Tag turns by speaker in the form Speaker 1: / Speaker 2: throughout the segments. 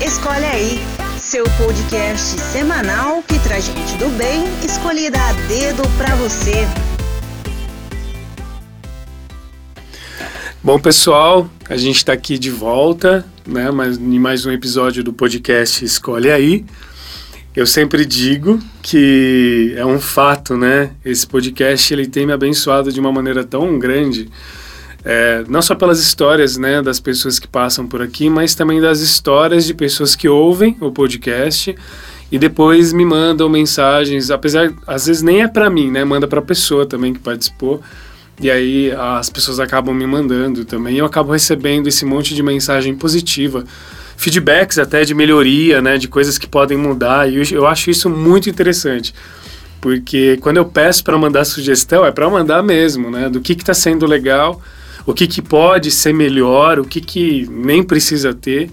Speaker 1: Escolhe aí, seu podcast semanal que traz gente do bem escolhida a dedo pra você.
Speaker 2: Bom, pessoal, a gente está aqui de volta, né? Mas em mais um episódio do podcast Escolhe aí. Eu sempre digo que é um fato, né? Esse podcast ele tem me abençoado de uma maneira tão grande, é, não só pelas histórias, né, das pessoas que passam por aqui, mas também das histórias de pessoas que ouvem o podcast e depois me mandam mensagens, apesar às vezes nem é para mim, né? Manda para a pessoa também que participou. E aí as pessoas acabam me mandando também. Eu acabo recebendo esse monte de mensagem positiva feedbacks até de melhoria, né, de coisas que podem mudar. E eu, eu acho isso muito interessante. Porque quando eu peço para mandar sugestão, é para mandar mesmo, né? Do que está sendo legal, o que, que pode ser melhor, o que, que nem precisa ter.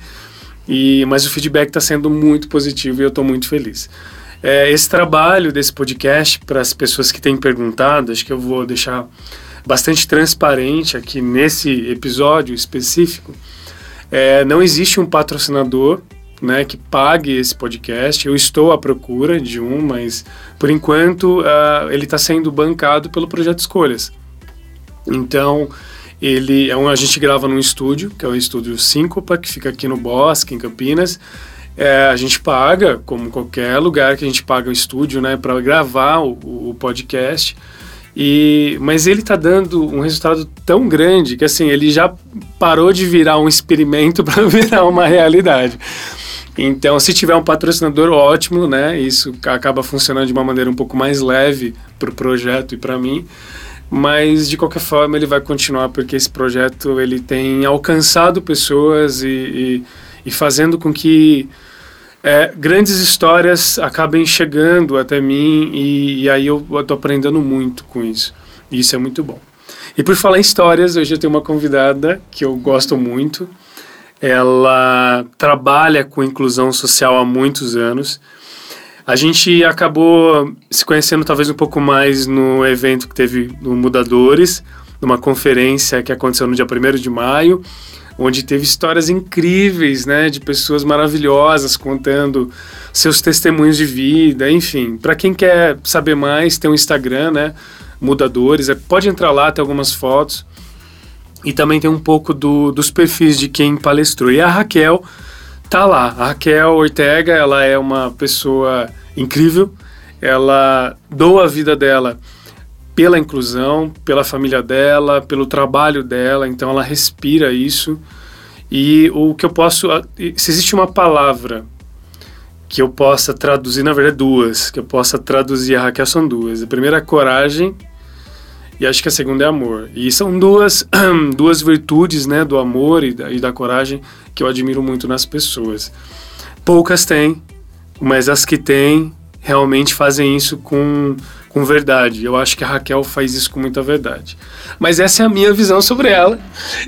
Speaker 2: E, mas o feedback está sendo muito positivo e eu estou muito feliz. É, esse trabalho desse podcast, para as pessoas que têm perguntado, acho que eu vou deixar bastante transparente aqui nesse episódio específico é, não existe um patrocinador né, que pague esse podcast. Eu estou à procura de um, mas por enquanto uh, ele está sendo bancado pelo Projeto Escolhas. Então, ele é um, a gente grava num estúdio, que é o estúdio Síncopa, que fica aqui no Bosque, em Campinas. É, a gente paga, como qualquer lugar que a gente paga o estúdio, né, para gravar o, o podcast. E, mas ele está dando um resultado tão grande que assim ele já parou de virar um experimento para virar uma realidade. Então, se tiver um patrocinador, ótimo, né? Isso acaba funcionando de uma maneira um pouco mais leve para o projeto e para mim. Mas de qualquer forma ele vai continuar porque esse projeto ele tem alcançado pessoas e, e, e fazendo com que é, grandes histórias acabem chegando até mim e, e aí eu estou aprendendo muito com isso. E isso é muito bom. E por falar em histórias, hoje eu tenho uma convidada que eu gosto muito. Ela trabalha com inclusão social há muitos anos. A gente acabou se conhecendo talvez um pouco mais no evento que teve no Mudadores, numa conferência que aconteceu no dia 1 de maio onde teve histórias incríveis, né, de pessoas maravilhosas contando seus testemunhos de vida, enfim. Para quem quer saber mais, tem um Instagram, né, Mudadores, é, pode entrar lá, tem algumas fotos. E também tem um pouco do, dos perfis de quem palestrou. E a Raquel tá lá. A Raquel Ortega, ela é uma pessoa incrível. Ela doa a vida dela pela inclusão, pela família dela, pelo trabalho dela, então ela respira isso. E o que eu posso. Se existe uma palavra que eu possa traduzir, na verdade, duas, que eu possa traduzir a Raquel são duas. A primeira é coragem e acho que a segunda é amor. E são duas, duas virtudes, né, do amor e da, e da coragem que eu admiro muito nas pessoas. Poucas têm, mas as que têm realmente fazem isso com com verdade. Eu acho que a Raquel faz isso com muita verdade. Mas essa é a minha visão sobre ela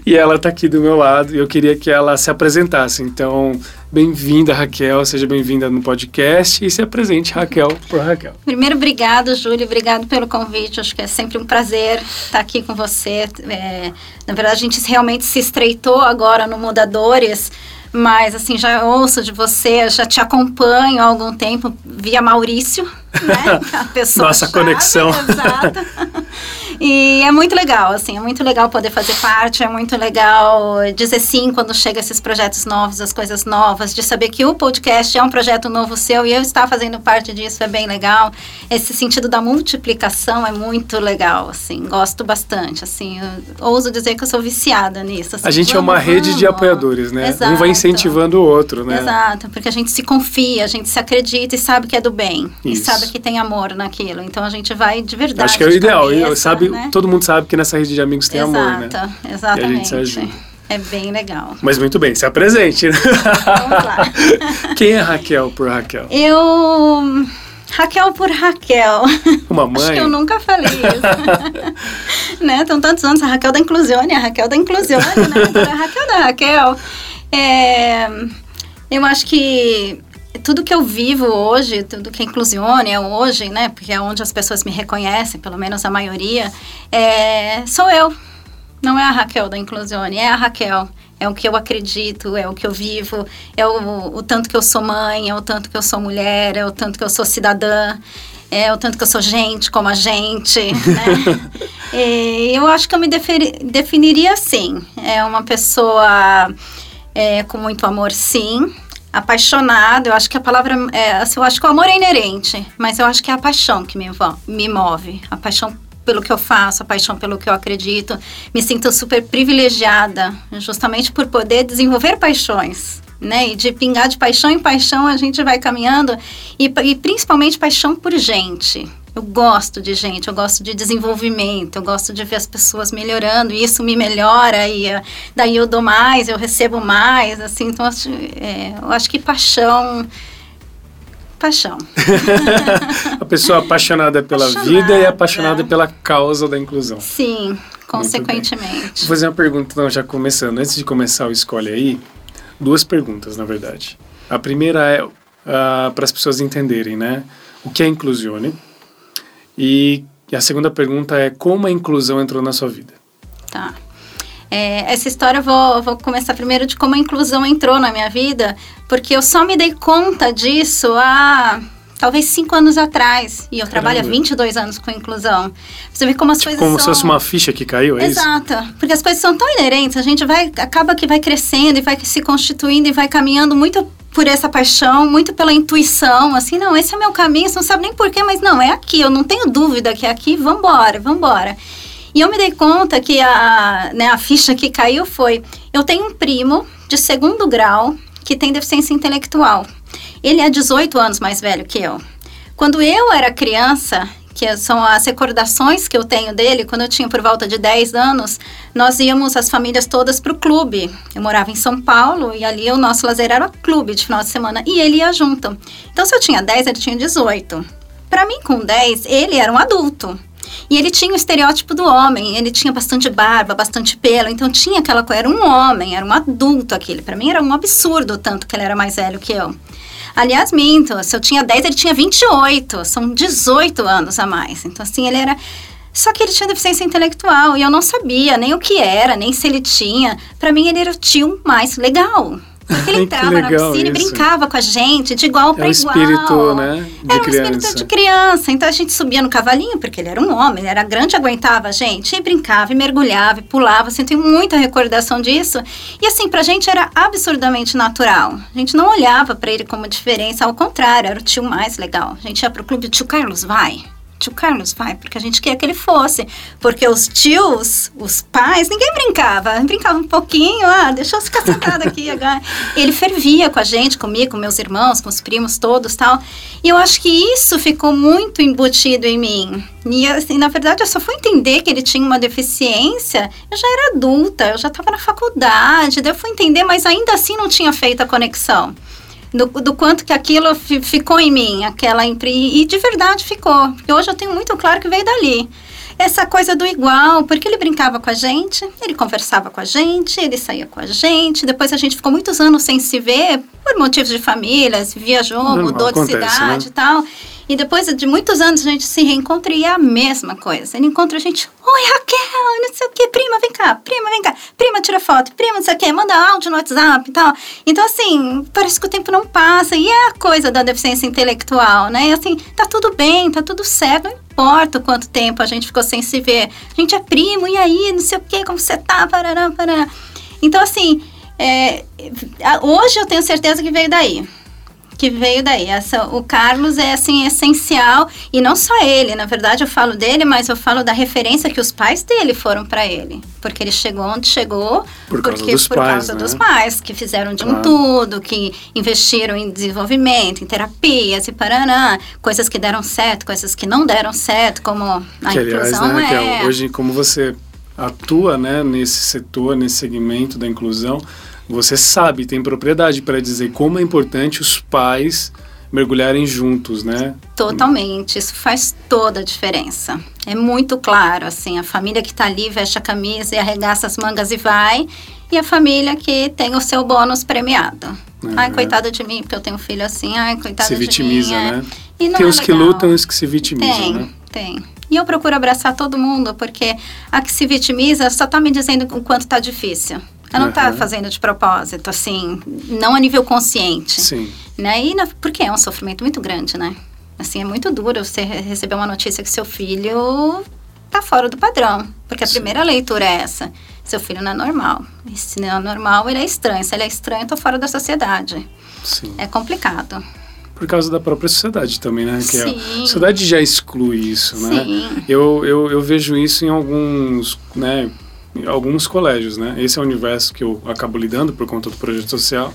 Speaker 2: e ela está aqui do meu lado e eu queria que ela se apresentasse. Então, bem-vinda, Raquel, seja bem-vinda no podcast e se apresente, Raquel, por Raquel.
Speaker 3: Primeiro, obrigado, Júlio, obrigado pelo convite. Acho que é sempre um prazer estar aqui com você. É, na verdade, a gente realmente se estreitou agora no Mudadores mas assim, já ouço de você, já te acompanho há algum tempo via Maurício, né?
Speaker 2: A pessoa Nossa chave, conexão.
Speaker 3: Exato. E é muito legal, assim, é muito legal poder fazer parte, é muito legal dizer sim quando chega esses projetos novos, as coisas novas, de saber que o podcast é um projeto novo seu e eu estar fazendo parte disso é bem legal. Esse sentido da multiplicação é muito legal, assim, gosto bastante, assim, ouso dizer que eu sou viciada nisso. Assim,
Speaker 2: a gente vamos, é uma rede de apoiadores, né? Exato. Um vai incentivando o outro, né?
Speaker 3: Exato, porque a gente se confia, a gente se acredita e sabe que é do bem, Isso. e sabe que tem amor naquilo, então a gente vai de verdade.
Speaker 2: Acho que é o ideal, cabeça, sabe? né? todo mundo sabe que nessa rede de amigos tem Exato, amor, né?
Speaker 3: Exatamente. E a gente se ajuda. É bem legal.
Speaker 2: Mas muito bem, se apresente. Vamos lá. Quem é Raquel por Raquel?
Speaker 3: Eu. Raquel por Raquel.
Speaker 2: Uma mãe?
Speaker 3: Acho que eu nunca falei isso. né? Estão tantos anos, a Raquel da Inclusione, a Raquel da Inclusione, né? A Raquel da Raquel. É, eu acho que tudo que eu vivo hoje, tudo que Inclusione é hoje, né? Porque é onde as pessoas me reconhecem, pelo menos a maioria, é, sou eu. Não é a Raquel da Inclusione, é a Raquel. é o que eu acredito, é o que eu vivo, é o, o tanto que eu sou mãe, é o tanto que eu sou mulher, é o tanto que eu sou cidadã, é o tanto que eu sou gente como a gente, né? eu acho que eu me definiria assim, é uma pessoa é, com muito amor, sim, apaixonada, eu acho que a palavra, é, assim, eu acho que o amor é inerente, mas eu acho que é a paixão que me, me move, a paixão pelo que eu faço, a paixão pelo que eu acredito. Me sinto super privilegiada, justamente por poder desenvolver paixões. Né? E de pingar de paixão em paixão a gente vai caminhando e, e principalmente paixão por gente. Eu gosto de gente, eu gosto de desenvolvimento, eu gosto de ver as pessoas melhorando, e isso me melhora, e uh, daí eu dou mais, eu recebo mais, assim, então é, eu acho que paixão paixão.
Speaker 2: a pessoa apaixonada pela apaixonada. vida e apaixonada pela causa da inclusão.
Speaker 3: Sim, consequentemente.
Speaker 2: Vou fazer uma pergunta, então, já começando. Antes de começar o Escolhe Aí, duas perguntas, na verdade. A primeira é uh, para as pessoas entenderem, né? O que é inclusione? E, a segunda pergunta é como a inclusão entrou na sua vida?
Speaker 3: Tá. É, essa história eu vou, vou começar primeiro de como a inclusão entrou na minha vida, porque eu só me dei conta disso há talvez cinco anos atrás. E eu Caramba. trabalho há 22 anos com inclusão. Você vê como as tipo, coisas
Speaker 2: como
Speaker 3: são...
Speaker 2: se fosse uma ficha que caiu, é
Speaker 3: Exato. Isso? Porque as coisas são tão inerentes, a gente vai, acaba que vai crescendo e vai se constituindo e vai caminhando muito por essa paixão, muito pela intuição, assim, não, esse é meu caminho, você não sabe nem porquê, mas não, é aqui, eu não tenho dúvida que é aqui, vambora, vambora. E eu me dei conta que a, né, a ficha que caiu foi: eu tenho um primo de segundo grau que tem deficiência intelectual. Ele é 18 anos mais velho que eu. Quando eu era criança, que são as recordações que eu tenho dele, quando eu tinha por volta de 10 anos, nós íamos as famílias todas para o clube. Eu morava em São Paulo e ali o nosso lazer era clube de final de semana e ele ia junto. Então, se eu tinha 10, ele tinha 18. Para mim, com 10, ele era um adulto. E ele tinha o estereótipo do homem, ele tinha bastante barba, bastante pelo, então tinha aquela coisa, era um homem, era um adulto aquele. Para mim era um absurdo tanto que ele era mais velho que eu. Aliás, minto, se eu tinha 10, ele tinha 28, são 18 anos a mais. Então, assim, ele era. Só que ele tinha deficiência intelectual e eu não sabia nem o que era, nem se ele tinha. Para mim, ele era o tio mais legal. Porque ele entrava na piscina e brincava com a gente, de igual para igual.
Speaker 2: Era um espírito, né?
Speaker 3: De era um criança. espírito de criança. Então a gente subia no cavalinho, porque ele era um homem, ele era grande, aguentava a gente. E brincava, e mergulhava, e pulava. Assim, eu tenho muita recordação disso. E assim, pra gente era absurdamente natural. A gente não olhava para ele como diferença, ao contrário, era o tio mais legal. A gente ia pro clube, o tio Carlos vai tio Carlos vai, porque a gente queria que ele fosse. Porque os tios, os pais, ninguém brincava. Brincava um pouquinho, ah, deixa eu ficar sentado aqui agora. Ele fervia com a gente, comigo, com meus irmãos, com os primos todos tal. E eu acho que isso ficou muito embutido em mim. E assim, na verdade, eu só fui entender que ele tinha uma deficiência, eu já era adulta, eu já estava na faculdade, daí eu fui entender, mas ainda assim não tinha feito a conexão do, do quanto que aquilo ficou em mim, aquela e de verdade ficou. Porque hoje eu tenho muito claro que veio dali. Essa coisa do igual, porque ele brincava com a gente, ele conversava com a gente, ele saía com a gente. Depois a gente ficou muitos anos sem se ver por motivos de família, se viajou, Não, mudou acontece, de cidade né? e tal. E depois de muitos anos a gente se reencontra e é a mesma coisa. Ele encontra a gente, oi Raquel, não sei o que, prima, vem cá, prima, vem cá, prima, tira foto, prima, não sei o que, manda áudio no WhatsApp e tal. Então, assim, parece que o tempo não passa. E é a coisa da deficiência intelectual, né? E assim, tá tudo bem, tá tudo certo, não importa quanto tempo a gente ficou sem se ver. A gente é primo, e aí, não sei o que, como você tá, parará, parará. Então, assim, é, hoje eu tenho certeza que veio daí que veio daí. Essa, o Carlos é assim essencial e não só ele, na verdade eu falo dele, mas eu falo da referência que os pais dele foram para ele, porque ele chegou onde chegou
Speaker 2: por
Speaker 3: causa
Speaker 2: porque dos
Speaker 3: por
Speaker 2: pais,
Speaker 3: causa
Speaker 2: né?
Speaker 3: dos pais que fizeram de claro. um tudo, que investiram em desenvolvimento, em terapias e paraná, coisas que deram certo, coisas que não deram certo, como a que, inclusão aliás, né,
Speaker 2: é. hoje como você atua, né, nesse setor, nesse segmento da inclusão, você sabe, tem propriedade para dizer como é importante os pais mergulharem juntos, né?
Speaker 3: Totalmente, isso faz toda a diferença. É muito claro, assim, a família que está ali veste a camisa e arregaça as mangas e vai, e a família que tem o seu bônus premiado. É. Ai, coitada de mim, porque eu tenho um filho assim, ai, coitada
Speaker 2: se
Speaker 3: de
Speaker 2: vitimiza,
Speaker 3: mim.
Speaker 2: É. Né? E tem é os é que lutam e os que se vitimizam,
Speaker 3: tem,
Speaker 2: né?
Speaker 3: Tem, E eu procuro abraçar todo mundo, porque a que se vitimiza só está me dizendo o quanto está difícil. Ela não está
Speaker 2: Aham.
Speaker 3: fazendo de propósito, assim, não a nível consciente.
Speaker 2: Sim.
Speaker 3: Né? E na, porque é um sofrimento muito grande, né? Assim, é muito duro você re- receber uma notícia que seu filho tá fora do padrão. Porque a
Speaker 2: Sim.
Speaker 3: primeira leitura é essa. Seu filho não é normal. E se não é normal, ele é estranho. Se ele é estranho, eu tô fora da sociedade.
Speaker 2: Sim.
Speaker 3: É complicado.
Speaker 2: Por causa da própria sociedade também, né, Raquel?
Speaker 3: Sim.
Speaker 2: A sociedade já exclui isso, né?
Speaker 3: Sim.
Speaker 2: Eu, eu, eu vejo isso em alguns, né, alguns colégios, né? Esse é o universo que eu acabo lidando por conta do projeto social.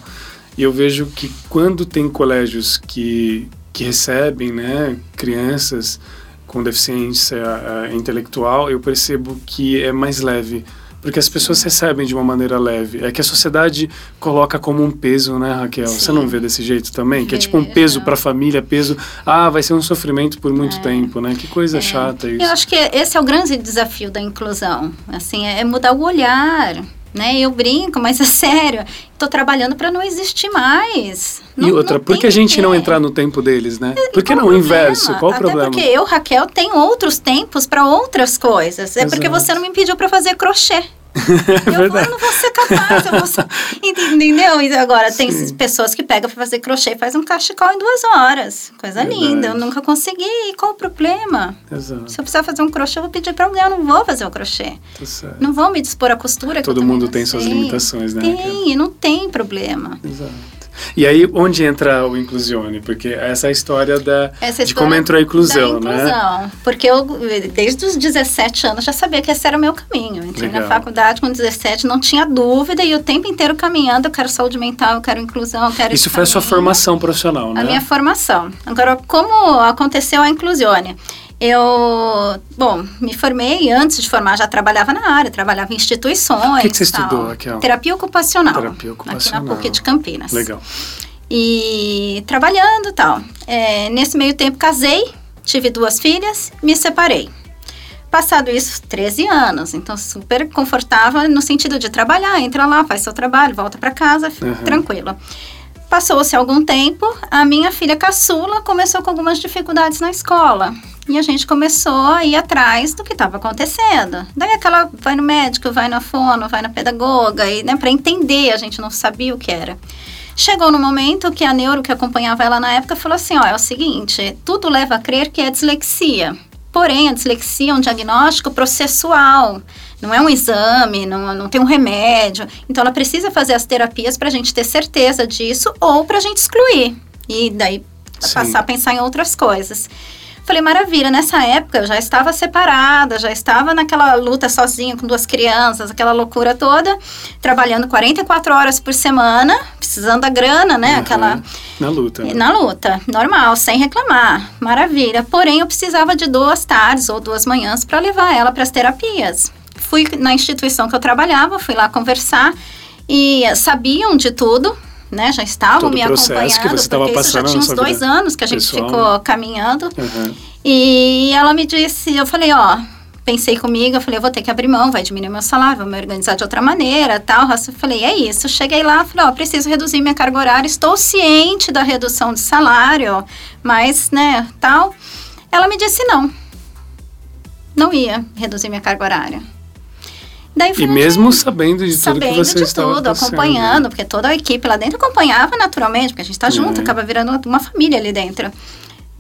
Speaker 2: E eu vejo que quando tem colégios que, que recebem, né, crianças com deficiência eh, intelectual, eu percebo que é mais leve. Porque as pessoas recebem de uma maneira leve. É que a sociedade coloca como um peso, né, Raquel? Você
Speaker 3: Sim.
Speaker 2: não vê desse jeito também? Que é tipo um peso
Speaker 3: Vejo.
Speaker 2: para a família, peso. Ah, vai ser um sofrimento por muito tempo, né? Que coisa chata isso.
Speaker 3: Eu acho que esse é o grande desafio da inclusão. Assim, é mudar o olhar. Né? Eu brinco, mas é sério. Estou trabalhando para não existir mais.
Speaker 2: E
Speaker 3: Não-
Speaker 2: outra,
Speaker 3: não
Speaker 2: por que a gente não
Speaker 3: quê.
Speaker 2: entrar no tempo deles, né? Por que não o inverso? Qual o
Speaker 3: Até
Speaker 2: problema?
Speaker 3: porque eu, Raquel, tenho outros tempos para outras coisas. É porque
Speaker 2: Exato.
Speaker 3: você não me pediu para fazer crochê.
Speaker 2: É
Speaker 3: Eu, vou, eu não vou ser capaz. Eu vou ser, entendeu? E agora tem
Speaker 2: Sim.
Speaker 3: pessoas que pegam para fazer crochê e faz um cachecol em duas horas. Coisa
Speaker 2: Verdade.
Speaker 3: linda. Eu nunca consegui. E qual o problema?
Speaker 2: Exato,
Speaker 3: Se eu precisar fazer um crochê, eu vou pedir para alguém. Eu não vou fazer o crochê.
Speaker 2: tá certo.
Speaker 3: Não vou me dispor à costura.
Speaker 2: Todo mundo tem suas limitações, né?
Speaker 3: Tem, não tem problema.
Speaker 2: Exato. E aí, onde entra o Inclusione? Porque essa é a história da,
Speaker 3: Essa
Speaker 2: de como
Speaker 3: história
Speaker 2: entrou a inclusão,
Speaker 3: da
Speaker 2: né?
Speaker 3: inclusão. Porque eu, desde os 17 anos, já sabia que esse era o meu caminho. Entrei
Speaker 2: Legal.
Speaker 3: na faculdade com 17, não tinha dúvida, e o tempo inteiro caminhando, eu quero saúde mental, eu quero inclusão, eu quero
Speaker 2: Isso foi a sua
Speaker 3: caminho.
Speaker 2: formação profissional, né?
Speaker 3: A minha formação. Agora, como aconteceu a inclusione? Eu, bom, me formei, antes de formar já trabalhava na área, trabalhava em instituições.
Speaker 2: O que que você
Speaker 3: tal.
Speaker 2: estudou, Raquel?
Speaker 3: Terapia ocupacional.
Speaker 2: Terapia ocupacional.
Speaker 3: Aqui na PUC de Campinas.
Speaker 2: Legal.
Speaker 3: E trabalhando e tal. É, nesse meio tempo casei, tive duas filhas, me separei. Passado isso, 13 anos, então super confortável no sentido de trabalhar, entra lá, faz seu trabalho, volta para casa,
Speaker 2: Uhum.
Speaker 3: tranquilo. Passou-se algum tempo, a minha filha caçula começou com algumas dificuldades na escola. E a gente começou a ir atrás do que estava acontecendo. Daí aquela vai no médico, vai na fono, vai na pedagoga, e né, para entender, a gente não sabia o que era. Chegou no momento que a neuro que acompanhava ela na época falou assim: ó, é o seguinte, tudo leva a crer que é dislexia. Porém, a dislexia é um diagnóstico processual, não é um exame, não, não tem um remédio. Então, ela precisa fazer as terapias para a gente ter certeza disso ou para a gente excluir. E daí
Speaker 2: Sim.
Speaker 3: passar a pensar em outras coisas. Falei, maravilha, nessa época eu já estava separada, já estava naquela luta sozinha com duas crianças, aquela loucura toda, trabalhando 44 horas por semana, precisando da grana, né?
Speaker 2: Uhum.
Speaker 3: Aquela
Speaker 2: Na luta. né?
Speaker 3: na luta, normal, sem reclamar, maravilha. Porém, eu precisava de duas tardes ou duas manhãs para levar ela para as terapias. Fui na instituição que eu trabalhava, fui lá conversar e sabiam de tudo, né? Já estavam
Speaker 2: Todo
Speaker 3: me
Speaker 2: processo que
Speaker 3: acompanhando,
Speaker 2: você
Speaker 3: porque isso já tinha uns dois
Speaker 2: vida
Speaker 3: anos que a gente
Speaker 2: pessoal,
Speaker 3: ficou caminhando.
Speaker 2: Uhum.
Speaker 3: E ela me disse, eu falei, ó, pensei comigo, eu falei, eu vou ter que abrir mão, vai diminuir meu salário, vou me organizar de outra maneira, tal. Eu falei, é isso. Cheguei lá, falei, ó, preciso reduzir minha carga horária, estou ciente da redução de salário, mas, né, tal. Ela me disse não. Não ia reduzir minha carga horária. Eu
Speaker 2: E mesmo sabendo de tudo
Speaker 3: sabendo
Speaker 2: que você
Speaker 3: de tudo,
Speaker 2: passando.
Speaker 3: acompanhando, porque toda a equipe lá dentro acompanhava naturalmente, porque a gente tá junto,
Speaker 2: É.
Speaker 3: acaba virando uma família ali dentro.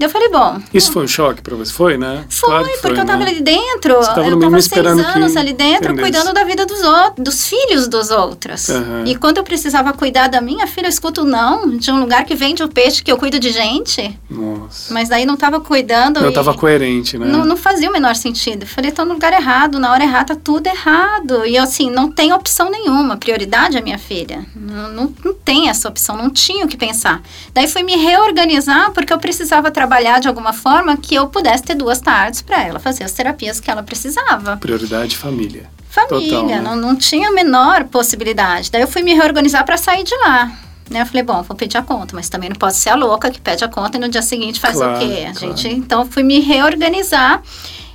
Speaker 3: Eu falei, bom,
Speaker 2: Isso foi um choque pra você? Foi, né?
Speaker 3: foi,
Speaker 2: Claro que
Speaker 3: porque eu tava
Speaker 2: né?
Speaker 3: ali dentro.
Speaker 2: Você tava
Speaker 3: eu
Speaker 2: mínimo
Speaker 3: tava
Speaker 2: esperando
Speaker 3: seis
Speaker 2: que
Speaker 3: anos ali dentro,
Speaker 2: entendesse.
Speaker 3: cuidando da vida dos outros, dos filhos dos outros.
Speaker 2: Aham.
Speaker 3: E quando eu precisava cuidar da minha filha, eu escuto não de um lugar que vende o peixe que eu cuido de gente.
Speaker 2: Nossa.
Speaker 3: Mas daí não tava cuidando.
Speaker 2: Não
Speaker 3: e
Speaker 2: tava coerente, né?
Speaker 3: não, não fazia o menor sentido. Eu falei, tô no lugar errado, na hora errada, tá tudo errado. E eu, assim, não tem opção nenhuma. Prioridade é minha filha. Não, não, não tem essa opção, não tinha o que pensar. Daí fui me reorganizar porque eu precisava trabalhar de alguma forma que eu pudesse ter duas tardes para ela fazer as terapias que ela precisava.
Speaker 2: Prioridade família.
Speaker 3: Família,
Speaker 2: Total, né?
Speaker 3: não, não tinha a menor possibilidade. Daí eu fui me reorganizar para sair de lá. Né? Eu falei, bom, vou pedir a conta, mas também não posso ser a louca que pede a conta e no dia seguinte faz
Speaker 2: Claro,
Speaker 3: o quê? A
Speaker 2: claro.
Speaker 3: gente, então eu fui me reorganizar.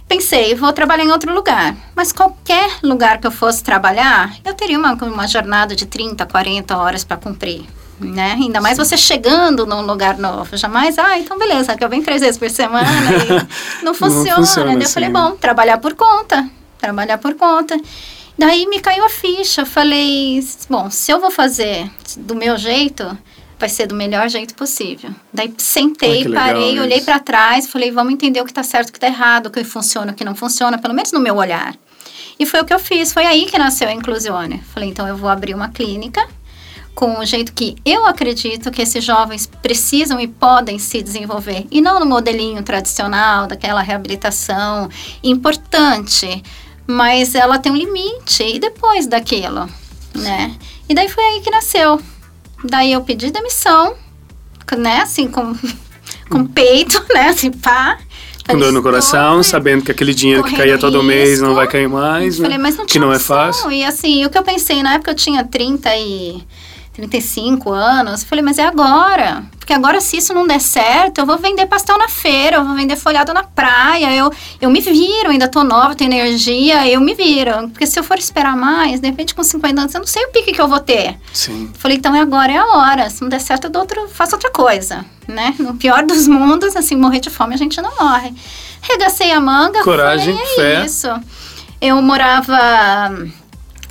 Speaker 3: Pensei, vou trabalhar em outro lugar. Mas qualquer lugar que eu fosse trabalhar, eu teria uma, uma jornada de 30, 40 horas para cumprir. Né? Ainda mais você chegando num lugar novo. Jamais, ah, então beleza, que eu venho três vezes por semana e não funciona.
Speaker 2: funciona
Speaker 3: Daí eu
Speaker 2: assim,
Speaker 3: falei,
Speaker 2: né?
Speaker 3: bom, trabalhar por conta. Trabalhar por conta. Daí me caiu a ficha. Eu falei, bom, se eu vou fazer do meu jeito, vai ser do melhor jeito possível. Daí sentei, parei,
Speaker 2: isso.
Speaker 3: olhei para trás, falei, vamos entender o que tá certo, o que tá errado, o que funciona, o que não funciona, pelo menos no meu olhar. E foi o que eu fiz, foi aí que nasceu a Inclusione. Falei, então eu vou abrir uma clínica com o jeito que eu acredito que esses jovens precisam e podem se desenvolver. E não no modelinho tradicional, daquela reabilitação importante, mas ela tem um limite. E depois daquilo, né? E daí foi aí que nasceu. Daí eu pedi demissão, né? Assim, com, com peito, né? Assim, pá.
Speaker 2: Com dor no coração, sabendo que aquele dinheiro que caía todo mês não
Speaker 3: risco.
Speaker 2: vai cair mais, né?
Speaker 3: Falei, mas não
Speaker 2: que não é fácil.
Speaker 3: E assim, o que eu pensei, na época eu tinha 30 e 35 anos, falei, mas é agora. Porque agora se isso não der certo, eu vou vender pastel na feira, eu vou vender folhado na praia, eu, eu me viro, ainda tô nova, tenho energia, eu me viro. Porque se eu for esperar mais, de repente com 50 anos, eu não sei o pique que eu vou ter.
Speaker 2: Sim.
Speaker 3: Falei, então é agora, é a hora. Se não der certo, eu dou outro, faço outra coisa, né? No pior dos mundos, assim, morrer de fome a gente não morre. Regacei a manga,
Speaker 2: Coragem,
Speaker 3: falei, é
Speaker 2: fé.
Speaker 3: isso. Eu morava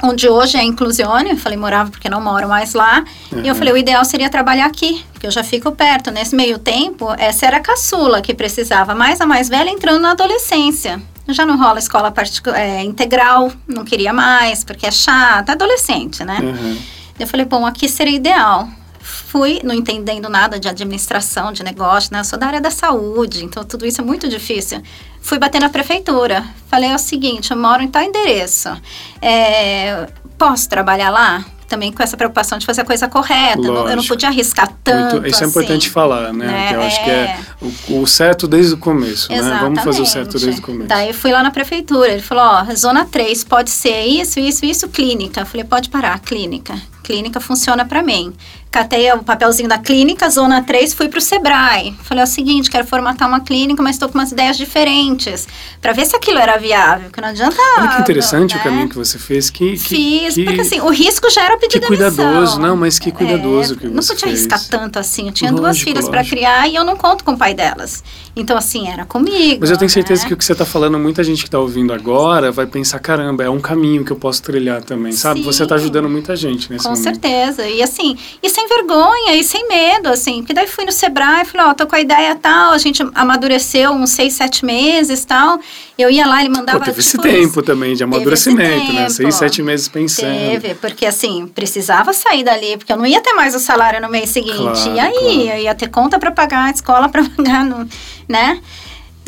Speaker 3: onde hoje é Inclusione, eu falei morava porque não moro mais lá. E eu
Speaker 2: Uhum.
Speaker 3: falei, o ideal seria trabalhar aqui, porque eu já fico perto. Nesse meio tempo, essa era a caçula que precisava, mais a mais velha entrando na adolescência. Já não rola escola é, integral, não queria mais, porque é chata, adolescente, né?
Speaker 2: Uhum.
Speaker 3: Eu falei, bom, aqui seria ideal. Fui, não entendendo nada de administração, de negócio, né? Eu sou da área da saúde, então tudo isso é muito difícil. Fui bater na prefeitura. Falei, é o seguinte, eu moro em tal endereço. É, posso trabalhar lá? Também com essa preocupação de fazer a coisa correta. Não- Eu não
Speaker 2: Lógico.
Speaker 3: podia arriscar tanto
Speaker 2: Muito- isso é
Speaker 3: assim.
Speaker 2: importante falar, né?
Speaker 3: né?
Speaker 2: Eu acho que
Speaker 3: É.
Speaker 2: é o, o certo desde o começo, né? Vamos fazer o certo
Speaker 3: Exatamente.
Speaker 2: desde o começo.
Speaker 3: Daí eu fui lá na prefeitura, ele falou, ó, zona 3 pode ser isso, isso, isso, clínica. Eu falei, pode parar, clínica. Clínica funciona pra mim. Catei o papelzinho da clínica, zona 3, fui pro Sebrae. Falei, é o seguinte, quero formatar uma clínica, mas tô com umas ideias diferentes. Pra ver se aquilo era viável, que não adianta...
Speaker 2: Olha que interessante
Speaker 3: né?
Speaker 2: o caminho que você fez. Que, que,
Speaker 3: Fiz,
Speaker 2: que,
Speaker 3: porque assim, o risco já era pedir
Speaker 2: que cuidadoso, não, mas que cuidadoso
Speaker 3: É,
Speaker 2: que
Speaker 3: Não
Speaker 2: você
Speaker 3: podia
Speaker 2: fez.
Speaker 3: arriscar tanto assim. Eu tinha duas
Speaker 2: Lógico,
Speaker 3: filhas pra
Speaker 2: lógico.
Speaker 3: criar e eu não conto com o pai delas. Então, assim, era comigo.
Speaker 2: Mas eu tenho certeza
Speaker 3: né?
Speaker 2: que o que você está falando, muita gente que está ouvindo agora vai pensar, caramba, é um caminho que eu posso trilhar também, sabe? Você está
Speaker 3: Sim.
Speaker 2: ajudando muita gente nesse
Speaker 3: Com
Speaker 2: momento.
Speaker 3: certeza. E assim, e sem vergonha, e sem medo, assim. Porque daí fui no Sebrae e falei, ó, tô com a ideia tal, a gente amadureceu uns seis, sete meses tal. Eu ia lá, ele mandava.
Speaker 2: Pô, teve esse
Speaker 3: tipo,
Speaker 2: tempo também de amadurecimento, né? Seis, sete meses pensando.
Speaker 3: Teve, porque assim, precisava sair dali, porque eu não ia ter mais o salário no mês seguinte.
Speaker 2: Claro,
Speaker 3: e aí,
Speaker 2: claro.
Speaker 3: eu ia ter conta para pagar, escola para pagar, no, né?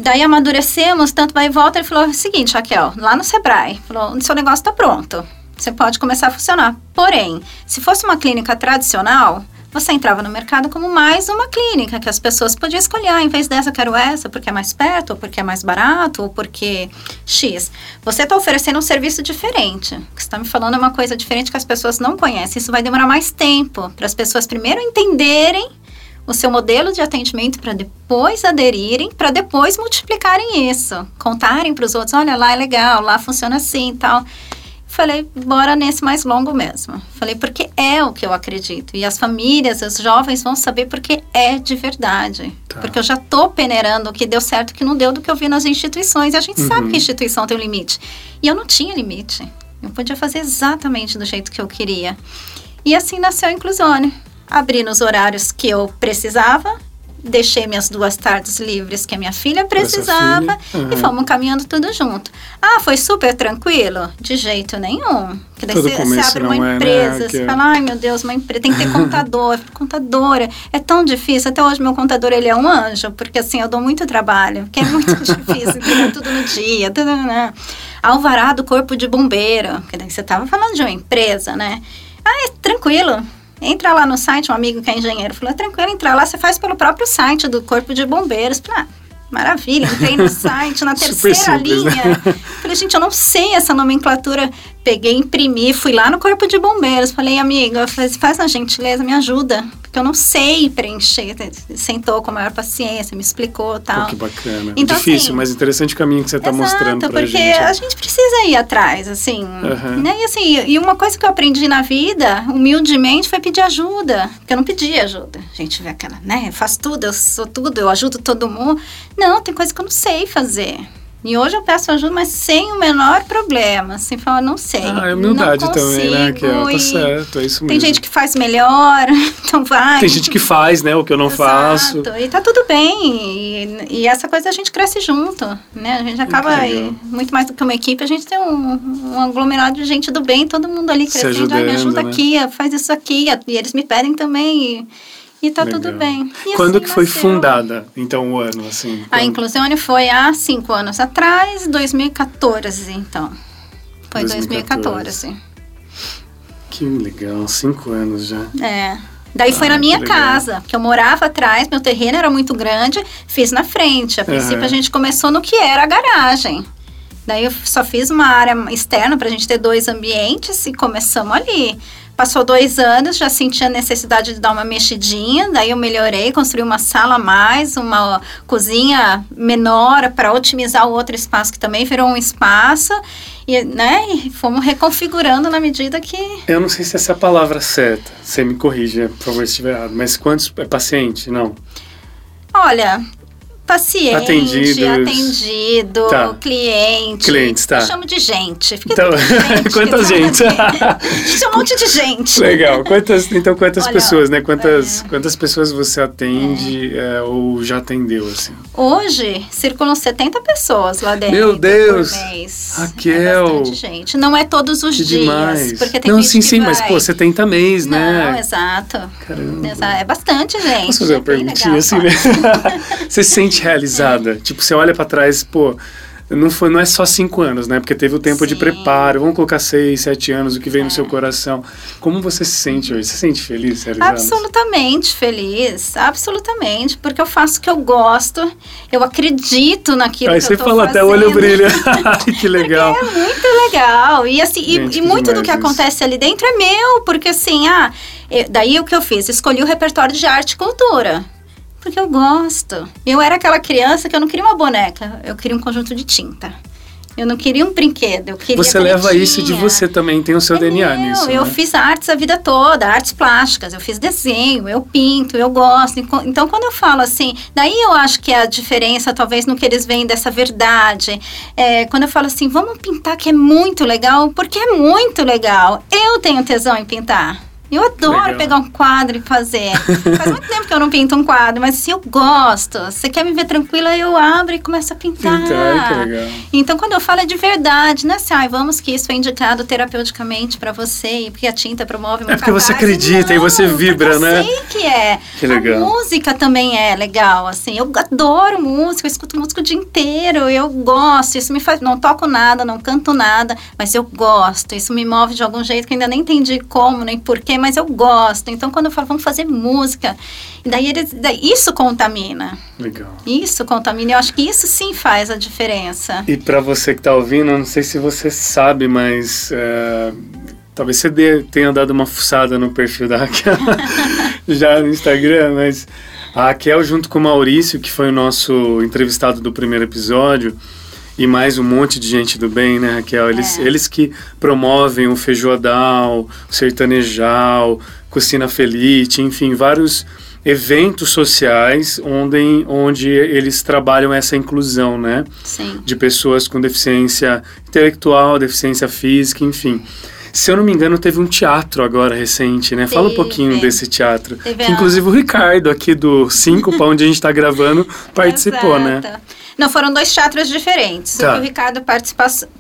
Speaker 3: Daí amadurecemos, tanto vai e volta. Ele falou o seguinte, Raquel, lá no Sebrae, falou: o seu negócio tá pronto. Você pode começar a funcionar. Porém, se fosse uma clínica tradicional, você entrava no mercado como mais uma clínica que as pessoas podiam escolher. Ah, em vez dessa, quero essa, porque é mais perto, ou porque é mais barato, ou porque X. Você está oferecendo um serviço diferente. O que você está me falando é uma coisa diferente que as pessoas não conhecem. Isso vai demorar mais tempo para as pessoas primeiro entenderem o seu modelo de atendimento para depois aderirem, para depois multiplicarem isso, contarem para os outros, olha lá é legal, lá funciona assim e tal. Falei, bora nesse mais longo mesmo. Falei, porque é o que eu acredito. E as famílias, os jovens vão saber porque é de verdade.
Speaker 2: Tá.
Speaker 3: Porque eu já tô peneirando o que deu certo o que não deu do que eu vi nas instituições. E a gente sabe
Speaker 2: Uhum.
Speaker 3: que a instituição tem um limite. E eu não tinha limite. Eu podia fazer exatamente do jeito que eu queria. E assim nasceu a Inclusione. Abri nos horários que eu precisava, deixei minhas duas tardes livres que a minha filha precisava
Speaker 2: filha,
Speaker 3: e
Speaker 2: uhum.
Speaker 3: fomos caminhando tudo junto. Ah, foi super tranquilo? De jeito nenhum. Porque daí você,
Speaker 2: começo
Speaker 3: abre uma
Speaker 2: é, né?
Speaker 3: empresa,
Speaker 2: Que
Speaker 3: você
Speaker 2: é-
Speaker 3: fala, ai meu Deus, uma empresa tem que ter contador, contadora. É tão difícil. Até hoje meu contador ele é um anjo, porque assim eu dou muito trabalho, porque é muito difícil entregar tudo no dia, tudo, né? Alvará do corpo de bombeiro, porque daí você tava falando de uma empresa, né? Ah, é tranquilo. Entra lá no site, um amigo que é engenheiro falou, é tranquilo entrar lá, você faz pelo próprio site do Corpo de Bombeiros. Falei, ah, maravilha, entrei no site, na terceira
Speaker 2: simples, né?
Speaker 3: linha. Falei, gente, eu não sei essa nomenclatura. Peguei, imprimi, fui lá no Corpo de Bombeiros. Falei, amiga, falei, faz uma gentileza, me ajuda. Porque eu não sei preencher. Sentou com a maior paciência, me explicou e
Speaker 2: Pô,
Speaker 3: tal.
Speaker 2: que bacana.
Speaker 3: Então,
Speaker 2: Difícil,
Speaker 3: assim,
Speaker 2: mas interessante o caminho que você está mostrando pra
Speaker 3: porque
Speaker 2: gente.
Speaker 3: a gente precisa ir atrás, assim.
Speaker 2: Aham.
Speaker 3: Né? E assim, e uma coisa que eu aprendi na vida, humildemente, foi pedir ajuda. Porque eu não pedi ajuda. A gente vê aquela, né? Eu faço tudo, eu sou tudo, eu ajudo todo mundo. Não, tem coisa que eu não sei fazer. E hoje eu peço ajuda, mas sem o menor problema. Assim, fala, não sei.
Speaker 2: Ah, é humildade
Speaker 3: não
Speaker 2: também, né? Que é, tá certo, é isso mesmo.
Speaker 3: Tem gente que faz melhor, então vai.
Speaker 2: Tem gente que faz, né? O que eu não
Speaker 3: Exato,
Speaker 2: faço.
Speaker 3: E tá tudo bem. E, e essa coisa a gente cresce junto, né? A gente acaba, e muito mais do que uma equipe, a gente tem um, um aglomerado de gente do bem, todo mundo ali crescendo. Ah, me
Speaker 2: ajudando,
Speaker 3: ajuda
Speaker 2: né?
Speaker 3: aqui, faz isso aqui. E eles me pedem também. E, e tá tudo
Speaker 2: Legal.
Speaker 3: bem. E
Speaker 2: Quando
Speaker 3: assim
Speaker 2: que foi
Speaker 3: nasceu.
Speaker 2: fundada, então, o ano, assim?
Speaker 3: A
Speaker 2: quando-
Speaker 3: Inclusione foi há cinco anos atrás, 2014, então. Foi
Speaker 2: 2014.
Speaker 3: 2014.
Speaker 2: Que legal, cinco anos já.
Speaker 3: É. Daí foi
Speaker 2: Ah,
Speaker 3: na minha
Speaker 2: que legal.
Speaker 3: casa, que eu morava atrás, meu terreno era muito grande, fiz na frente. A princípio
Speaker 2: Aham.
Speaker 3: a gente começou no que era a garagem. Daí eu só fiz uma área externa pra gente ter dois ambientes e começamos ali. Passou dois anos, já senti a necessidade de dar uma mexidinha, daí eu melhorei, construí uma sala a mais, uma cozinha menor para otimizar o outro espaço que também virou um espaço e, né, e fomos reconfigurando na medida que
Speaker 2: Eu não sei se essa é a palavra certa. Você me corrija, por favor, se estiver errado. Mas quantos é paciente? Não.
Speaker 3: Olha, paciente,
Speaker 2: Atendidos.
Speaker 3: atendido,
Speaker 2: Tá.
Speaker 3: cliente.
Speaker 2: Clientes, tá.
Speaker 3: Eu chamo de gente. Fica
Speaker 2: Então,
Speaker 3: gente,
Speaker 2: quanta
Speaker 3: que
Speaker 2: gente?
Speaker 3: Gente, é um monte de gente.
Speaker 2: Legal. Quantas, então, quantas
Speaker 3: Olha,
Speaker 2: pessoas, né? Quantas,
Speaker 3: é.
Speaker 2: quantas pessoas você atende é, ou já atendeu, assim?
Speaker 3: Hoje, circulam 70 pessoas lá dentro.
Speaker 2: Meu Deus!
Speaker 3: Por mês.
Speaker 2: Raquel!
Speaker 3: É gente. Não é todos os
Speaker 2: Que
Speaker 3: dias.
Speaker 2: demais.
Speaker 3: Porque tem
Speaker 2: não, sim, sim, mas,
Speaker 3: vai-
Speaker 2: pô, 70 mês,
Speaker 3: Não,
Speaker 2: né?
Speaker 3: exato.
Speaker 2: Caramba.
Speaker 3: É bastante gente.
Speaker 2: Posso fazer
Speaker 3: é
Speaker 2: uma
Speaker 3: bem
Speaker 2: perguntinha
Speaker 3: legal,
Speaker 2: assim, né? Você se sente realizada? Tipo, você olha pra trás, pô, não, foi, não é só cinco anos, né? Porque teve o tempo de
Speaker 3: Sim.
Speaker 2: preparo, vamos colocar seis, sete anos, o que vem no
Speaker 3: É.
Speaker 2: seu coração. Como você se sente hoje? Você se sente feliz, realizada?
Speaker 3: Absolutamente feliz, absolutamente, porque eu faço o que eu gosto, eu acredito naquilo
Speaker 2: Aí
Speaker 3: que
Speaker 2: você
Speaker 3: eu tô
Speaker 2: fala até o
Speaker 3: fazendo.
Speaker 2: olho brilha. Que legal.
Speaker 3: É muito legal. E assim, e-
Speaker 2: Gente,
Speaker 3: e,
Speaker 2: que
Speaker 3: muito do que
Speaker 2: isso.
Speaker 3: acontece ali dentro é meu, porque assim, ah, eu- daí o que eu fiz? Escolhi o repertório de arte e cultura. Porque eu gosto. Eu era aquela criança que eu não queria uma boneca, eu queria um conjunto de tinta. Eu não queria um brinquedo, eu queria
Speaker 2: Você leva isso de você também, tem o seu
Speaker 3: É
Speaker 2: DNA
Speaker 3: meu,
Speaker 2: nisso.
Speaker 3: Eu
Speaker 2: né?
Speaker 3: fiz artes a vida toda, artes plásticas, eu fiz desenho, eu pinto, eu gosto. Então, quando eu falo assim, daí eu acho que a diferença, talvez, no que eles veem dessa verdade. É, quando eu falo assim, vamos pintar, que é muito legal, porque é muito legal. Eu tenho tesão em pintar. Eu adoro
Speaker 2: Legal.
Speaker 3: pegar um quadro e fazer. Faz muito tempo que eu não pinto um quadro, mas se eu gosto, você quer me ver tranquila, eu abro e começo a pintar.
Speaker 2: Pintar, que legal.
Speaker 3: Então, quando eu falo é de verdade, não é assim, ai, vamos que isso é indicado terapeuticamente pra você, porque a tinta promove uma
Speaker 2: É porque você acredita e você
Speaker 3: Não,
Speaker 2: vibra, né?
Speaker 3: Eu sei que é.
Speaker 2: Que legal.
Speaker 3: A música também é legal, assim, eu adoro música, eu escuto música o dia inteiro, eu gosto, isso me faz, não toco nada, não canto nada, mas eu gosto, isso me move de algum jeito que eu ainda nem entendi como, nem porquê, mas eu gosto. Então, quando eu falo, vamos fazer música, daí, eles, daí isso contamina.
Speaker 2: Legal.
Speaker 3: Isso contamina, eu acho que isso sim faz a diferença.
Speaker 2: E pra você que tá ouvindo, eu não sei se você sabe, mas é, talvez você dê- tenha dado uma fuçada no perfil da Raquel já no Instagram, mas a Raquel junto com o Maurício, que foi o nosso entrevistado do primeiro episódio, e mais um monte de gente do bem, né, Raquel? Eles,
Speaker 3: É.
Speaker 2: eles que promovem o feijoadal, o sertanejal, Cucina Felite, enfim, vários eventos sociais onde, onde eles trabalham essa inclusão, né?
Speaker 3: Sim.
Speaker 2: de pessoas com deficiência intelectual, deficiência física, enfim. Se eu não me engano, teve um teatro agora recente, né? Fala um
Speaker 3: Teve.
Speaker 2: pouquinho desse teatro.
Speaker 3: Teve
Speaker 2: que inclusive o Ricardo, aqui do 5, para onde a gente está gravando, participou, né?
Speaker 3: Não, foram dois teatros diferentes.
Speaker 2: Tá.
Speaker 3: O que o Ricardo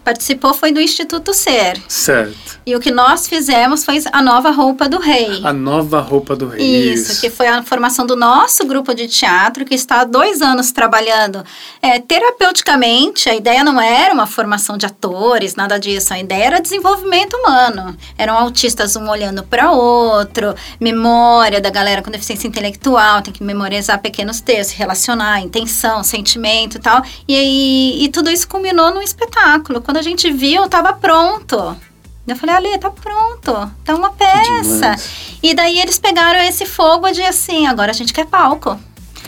Speaker 3: participou foi do Instituto Ser.
Speaker 2: Certo.
Speaker 3: E o que nós fizemos foi a nova roupa do rei.
Speaker 2: A nova roupa do rei.
Speaker 3: Isso, que foi a formação do nosso grupo de teatro, que está há dois anos trabalhando é, terapeuticamente. A ideia não era uma formação de atores, nada disso. A ideia era desenvolvimento humano. Eram autistas um olhando para outro, memória da galera com deficiência intelectual, tem que memorizar pequenos textos, relacionar, intenção, sentimento e tal. E, aí- e tudo isso culminou num espetáculo. Quando a gente viu, estava pronto. Eu falei, Ali, tá pronto, tá uma peça. E daí eles pegaram esse fogo de assim, agora a gente quer palco.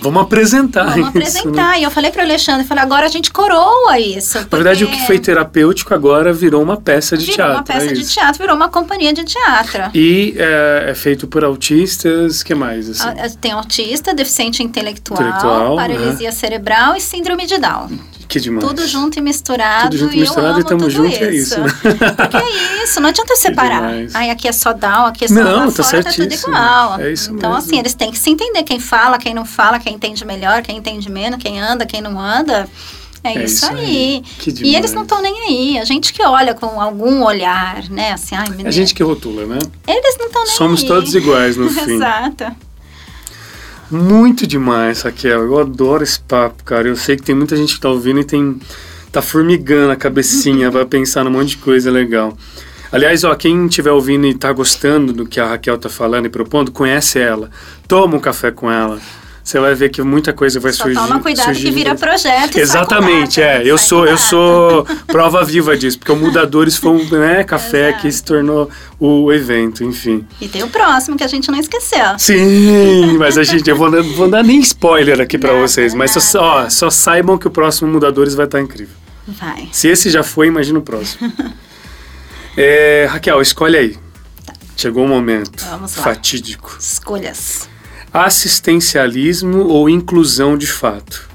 Speaker 2: Vamos apresentar
Speaker 3: Vamos
Speaker 2: isso, né?
Speaker 3: apresentar. E eu falei pro Alexandre, eu falei, agora a gente coroa isso.
Speaker 2: Na verdade, o que foi terapêutico agora virou uma peça de
Speaker 3: virou
Speaker 2: teatro.
Speaker 3: uma peça
Speaker 2: é
Speaker 3: de teatro, virou uma companhia de teatro.
Speaker 2: E é, é feito por autistas, que mais? Assim?
Speaker 3: A- a- Tem autista, deficiente intelectual,
Speaker 2: Intelectual,
Speaker 3: paralisia cerebral e síndrome de Down.
Speaker 2: Que demais.
Speaker 3: Tudo junto e misturado.
Speaker 2: Tudo junto e misturado
Speaker 3: eu
Speaker 2: e tamo junto,
Speaker 3: isso.
Speaker 2: é isso, né?
Speaker 3: Porque é isso, não adianta separar. Ai, aqui é só down, aqui é só
Speaker 2: Não,
Speaker 3: lá
Speaker 2: tá
Speaker 3: fora, tá tudo igual.
Speaker 2: É isso
Speaker 3: então,
Speaker 2: mesmo.
Speaker 3: assim, eles têm que se entender quem fala, quem não fala, quem entende melhor, quem entende menos, quem anda, quem não anda. É,
Speaker 2: É
Speaker 3: isso,
Speaker 2: isso
Speaker 3: aí.
Speaker 2: aí.
Speaker 3: E eles não estão nem aí. A gente que olha com algum olhar, né? Assim, ai, menina.
Speaker 2: A gente que rotula, né?
Speaker 3: Eles não estão nem
Speaker 2: Somos
Speaker 3: aí.
Speaker 2: todos iguais no fim.
Speaker 3: Exato.
Speaker 2: Muito demais, Raquel. Eu adoro esse papo, cara. Eu sei que tem muita gente que tá ouvindo e tem tá formigando a cabecinha, vai pensar num monte de coisa legal. Aliás, ó, quem estiver ouvindo e tá gostando do que a Raquel tá falando e propondo, conhece ela. Toma um café com ela. Você vai ver que muita coisa vai
Speaker 3: Só
Speaker 2: surgir.
Speaker 3: toma cuidado
Speaker 2: surgir
Speaker 3: que vira projeto
Speaker 2: Exatamente, é. Eu sou, eu sou prova viva disso, porque o Mudadores foi um né, café
Speaker 3: Exato.
Speaker 2: que se tornou o evento, enfim.
Speaker 3: E tem o próximo que a gente não esqueceu.
Speaker 2: Sim, mas a gente, eu vou, dar- vou dar nem spoiler aqui pra
Speaker 3: Nada,
Speaker 2: vocês, mas só, ó, só saibam que o próximo Mudadores vai estar incrível.
Speaker 3: Vai.
Speaker 2: Se esse já foi, imagina o próximo. É, Raquel, escolhe aí. Chegou o momento
Speaker 3: Vamos lá.
Speaker 2: fatídico.
Speaker 3: Escolhas.
Speaker 2: Assistencialismo ou inclusão de fato?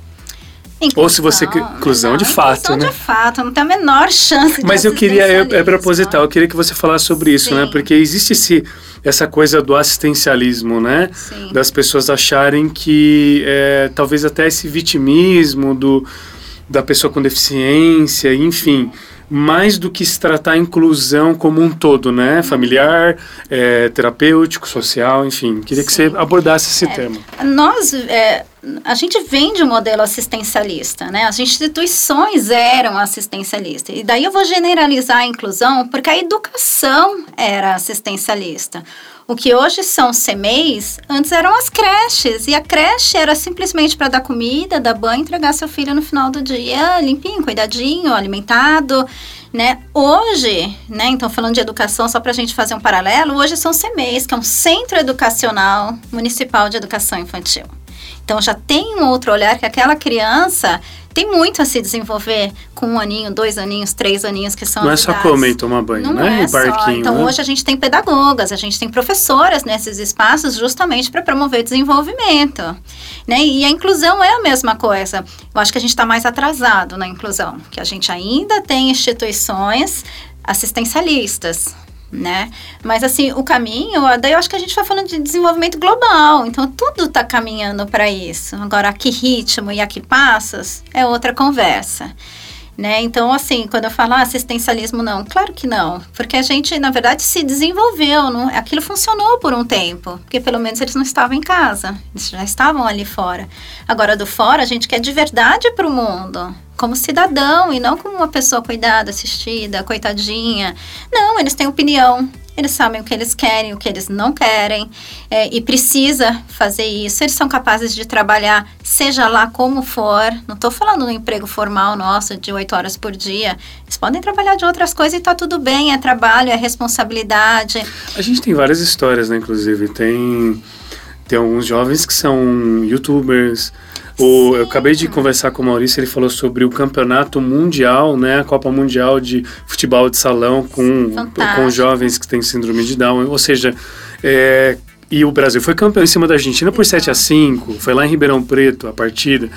Speaker 2: Ou se você inclusão de fato,
Speaker 3: inclusão
Speaker 2: né?
Speaker 3: de fato, não tem a menor chance de
Speaker 2: Mas eu queria, é, é proposital, eu queria que você falasse sobre isso, né?
Speaker 3: Sim.
Speaker 2: Porque existe esse, essa coisa do assistencialismo, né?
Speaker 3: Sim.
Speaker 2: Das pessoas acharem que é, talvez até esse vitimismo do, da pessoa com deficiência, enfim, mais do que se tratar a inclusão como um todo, né? Familiar, é, terapêutico, social, enfim. Queria que você
Speaker 3: Sim.
Speaker 2: abordasse esse
Speaker 3: É,
Speaker 2: tema.
Speaker 3: Nós, é, a gente vem de um modelo assistencialista, né? As instituições eram assistencialistas. E daí eu vou generalizar a inclusão porque a educação era assistencialista. O que hoje são CMEs, antes eram as creches. E a creche era simplesmente para dar comida, dar banho, entregar seu filho no final do dia limpinho, cuidadinho, alimentado. Né? Hoje, né, então falando de educação, só para a gente fazer um paralelo, hoje são CMEs, que é um Centro Educacional Municipal de Educação Infantil. Então já tem um outro olhar que aquela criança tem muito a se desenvolver com um aninho, dois aninhos, três aninhos, que são
Speaker 2: Não é só comer e tomar banho,
Speaker 3: Não
Speaker 2: né?
Speaker 3: é
Speaker 2: e barquinho,
Speaker 3: só. Então
Speaker 2: né?
Speaker 3: hoje a gente tem pedagogas, a gente tem professoras nesses espaços justamente para promover desenvolvimento. Né? E a inclusão é a mesma coisa. Eu acho que a gente está mais atrasado na inclusão, que a gente ainda tem instituições assistencialistas. Né? Mas assim, o caminho, daí eu acho que a gente vai falando de desenvolvimento global, então tudo está caminhando para isso. Agora, a que ritmo e a que passos é outra conversa. Né? Então, assim, quando eu falo ah, assistencialismo, não, claro que não, porque a gente, na verdade, se desenvolveu, não, aquilo funcionou por um tempo, porque pelo menos eles não estavam em casa, eles já estavam ali fora. Agora, do fora, a gente quer de verdade para o mundo, como cidadão e não como uma pessoa cuidada, assistida, coitadinha. Não, eles têm opinião, eles sabem o que eles querem, o que eles não querem, é, e precisa fazer isso. Eles são capazes de trabalhar, seja lá como for. Não estou falando no emprego formal nosso de oito horas por dia. Eles podem trabalhar de outras coisas e está tudo bem. É trabalho, é responsabilidade.
Speaker 2: A gente tem várias histórias, né? Inclusive, tem, tem alguns jovens que são youtubers. O, eu acabei de conversar com o Maurício, ele falou sobre o campeonato mundial, né? A Copa Mundial de Futebol de Salão com,
Speaker 3: Fantástico.
Speaker 2: com jovens que têm síndrome de Down. Ou seja, é, e o Brasil foi campeão em cima da Argentina por 7 a 5 foi lá em Ribeirão Preto a partida.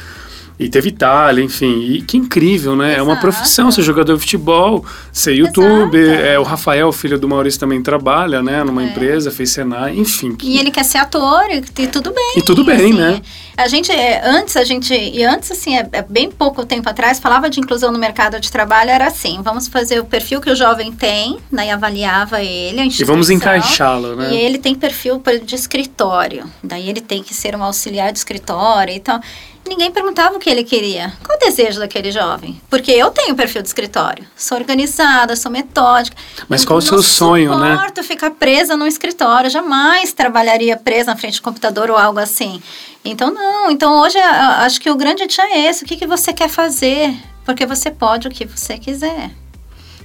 Speaker 2: E teve Itália, enfim. E que incrível, né? É uma
Speaker 3: Exato.
Speaker 2: profissão ser jogador de futebol, ser youtuber.
Speaker 3: Exato.
Speaker 2: É, o Rafael, filho do Maurício, também trabalha, né? Numa
Speaker 3: É.
Speaker 2: empresa, fez Senai, enfim. que-
Speaker 3: E ele quer ser ator e, tudo bem.
Speaker 2: E tudo bem,
Speaker 3: assim,
Speaker 2: né?
Speaker 3: A gente, é, antes a gente, e antes assim, é, é bem pouco tempo atrás, falava de inclusão no mercado de trabalho, era assim, vamos fazer o perfil que o jovem tem, né, e avaliava ele, a
Speaker 2: E vamos encaixá-lo, né?
Speaker 3: E ele tem perfil de escritório, daí ele tem que ser um auxiliar de escritório, então... Ninguém perguntava o que ele queria. Qual o desejo daquele jovem? Porque eu tenho perfil de escritório. Sou organizada, sou metódica.
Speaker 2: Mas qual o seu
Speaker 3: não
Speaker 2: sonho, né?
Speaker 3: suporto ficar presa num escritório. Jamais trabalharia presa na frente do computador ou algo assim. Então, não. Então, hoje, acho que o grande tchan é esse. O que, que você quer fazer? Porque você pode o que você quiser.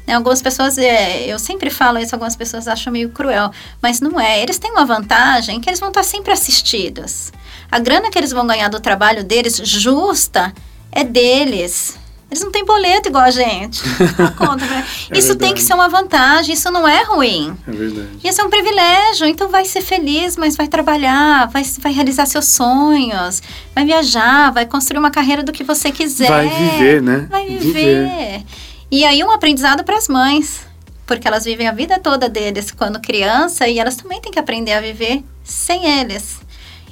Speaker 3: Né, Algumas pessoas, é, eu sempre falo isso, algumas pessoas acham meio cruel, mas não é. Eles têm uma vantagem que eles vão estar sempre assistidos. A grana que eles vão ganhar do trabalho deles, justa, é deles. Eles não têm boleto igual a gente. conta, né?
Speaker 2: É
Speaker 3: isso tem
Speaker 2: verdade.
Speaker 3: que ser uma vantagem, isso não é ruim.
Speaker 2: É verdade.
Speaker 3: Isso é um privilégio, então vai ser feliz, mas vai trabalhar, vai, vai realizar seus sonhos, vai viajar, vai construir uma carreira do que você quiser.
Speaker 2: Vai viver, né?
Speaker 3: Vai viver. E aí um aprendizado para as mães, porque elas vivem a vida toda deles quando criança e elas também têm que aprender a viver sem eles.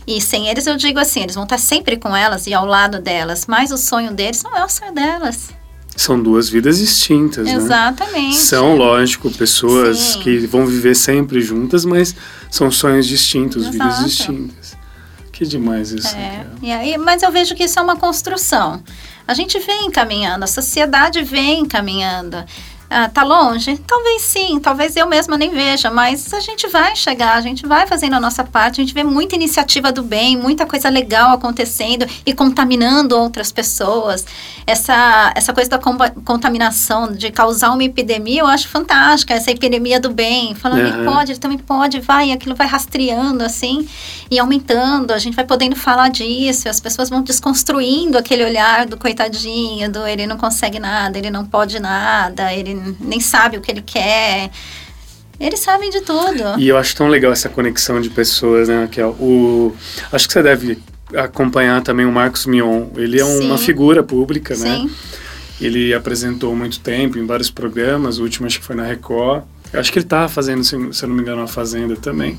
Speaker 3: E sem eles eu digo assim, eles vão estar sempre com elas e ao lado delas, mas o sonho deles não é o sonho delas.
Speaker 2: São duas vidas distintas, né?
Speaker 3: Exatamente.
Speaker 2: São, lógico, pessoas
Speaker 3: Sim.
Speaker 2: que vão viver sempre juntas, mas são sonhos distintos, vidas
Speaker 3: Exato.
Speaker 2: distintas. Que demais isso.
Speaker 3: É, e aí, mas eu vejo que isso é uma construção. A gente vem caminhando, a sociedade vem caminhando. Ah, tá longe? Talvez sim, talvez eu mesma nem veja, mas a gente vai chegar, a gente vai fazendo a nossa parte, a gente vê muita iniciativa do bem, muita coisa legal acontecendo e contaminando outras pessoas. Essa, essa coisa da contaminação, de causar uma epidemia, eu acho fantástica, essa epidemia do bem, falando, ele
Speaker 2: Aham.
Speaker 3: pode, ele também pode, vai, e aquilo vai rastreando assim e aumentando, a gente vai podendo falar disso, as pessoas vão desconstruindo aquele olhar do coitadinho, do ele não consegue nada, ele não pode nada, ele nem sabe o que ele quer. Eles sabem de tudo.
Speaker 2: E eu acho tão legal essa conexão de pessoas, né, Raquel? O, acho que você deve acompanhar também o Marcos Mion. Ele é uma
Speaker 3: Sim.
Speaker 2: figura pública, né?
Speaker 3: Sim,
Speaker 2: Ele apresentou muito tempo em vários programas, o último acho que foi na Record. Eu acho que ele tá fazendo, se eu não me engano, uma Fazenda também.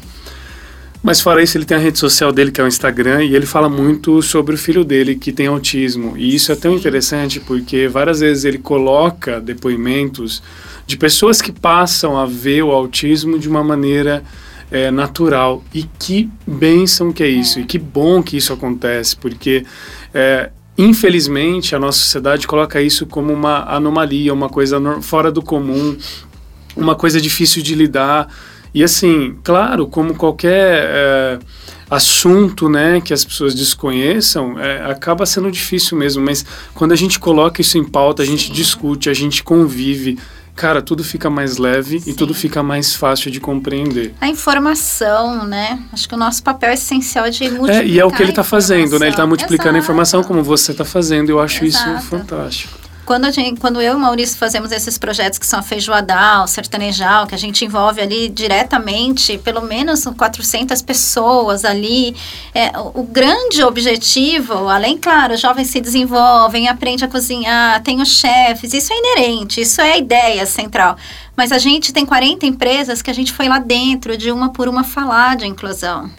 Speaker 2: Mas fora isso, ele tem a rede social dele, que é o Instagram, e ele fala muito sobre o filho dele, que tem autismo. E isso é tão interessante porque várias vezes ele coloca depoimentos de pessoas que passam a ver o autismo de uma maneira é, natural. E que bênção que é isso, e que bom que isso acontece, porque é, infelizmente a nossa sociedade coloca isso como uma anomalia, uma coisa fora do comum, uma coisa difícil de lidar. E assim, claro, como qualquer é, assunto, né, que as pessoas desconheçam, é, acaba sendo difícil mesmo. Mas quando a gente coloca isso em pauta, a gente
Speaker 3: Sim.
Speaker 2: discute, a gente convive, cara, tudo fica mais leve e
Speaker 3: Sim.
Speaker 2: tudo fica mais fácil de compreender.
Speaker 3: a informação, né? Acho que o nosso papel essencial é de multiplicar
Speaker 2: É, e é o que ele está fazendo, né? Ele está multiplicando a informação
Speaker 3: Exato.
Speaker 2: como você está fazendo. Eu acho isso
Speaker 3: Exato.
Speaker 2: fantástico.
Speaker 3: Quando, a gente, quando eu e o Maurício fazemos esses projetos que são a feijoadal, sertanejal, que a gente envolve ali diretamente pelo menos 400 pessoas ali, é, o, o grande objetivo, além, claro, os jovens se desenvolvem, aprendem a cozinhar, tem os chefes, isso é inerente, isso é a ideia central. Mas a gente tem 40 empresas que a gente foi lá dentro, de uma por uma, falar de inclusão.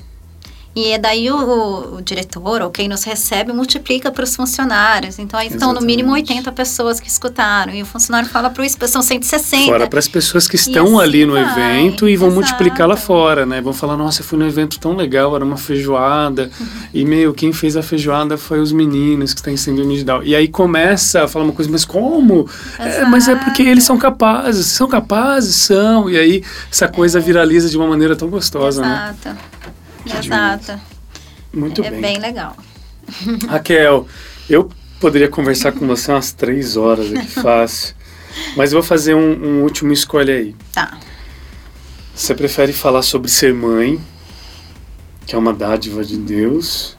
Speaker 3: E é daí o, o, diretor ou quem nos recebe multiplica para os funcionários. Então aí estão no mínimo
Speaker 2: Exatamente.
Speaker 3: 80 pessoas que escutaram. E o funcionário fala para o são 160.
Speaker 2: Fora para as pessoas que estão
Speaker 3: assim
Speaker 2: ali no
Speaker 3: vai,
Speaker 2: evento e vão
Speaker 3: exato.
Speaker 2: multiplicar lá fora, né? Vão falar, nossa, eu fui num evento tão legal, era uma feijoada. E, meu, quem fez a feijoada foi os meninos que têm síndrome de Down. E aí começa a falar uma coisa, mas como? É, mas é porque eles são capazes. São capazes? São. E aí essa coisa viraliza de uma maneira tão gostosa, né?
Speaker 3: Exato. Exato.
Speaker 2: Muito
Speaker 3: É
Speaker 2: bem.
Speaker 3: bem legal.
Speaker 2: Raquel, eu poderia conversar com você umas três horas aqui, fácil. Mas eu vou fazer um, um último escolha aí.
Speaker 3: Tá.
Speaker 2: Você prefere falar sobre ser mãe, que é uma dádiva de Deus,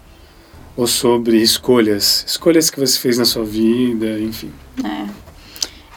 Speaker 2: ou sobre escolhas? Escolhas que você fez na sua vida, enfim.
Speaker 3: É.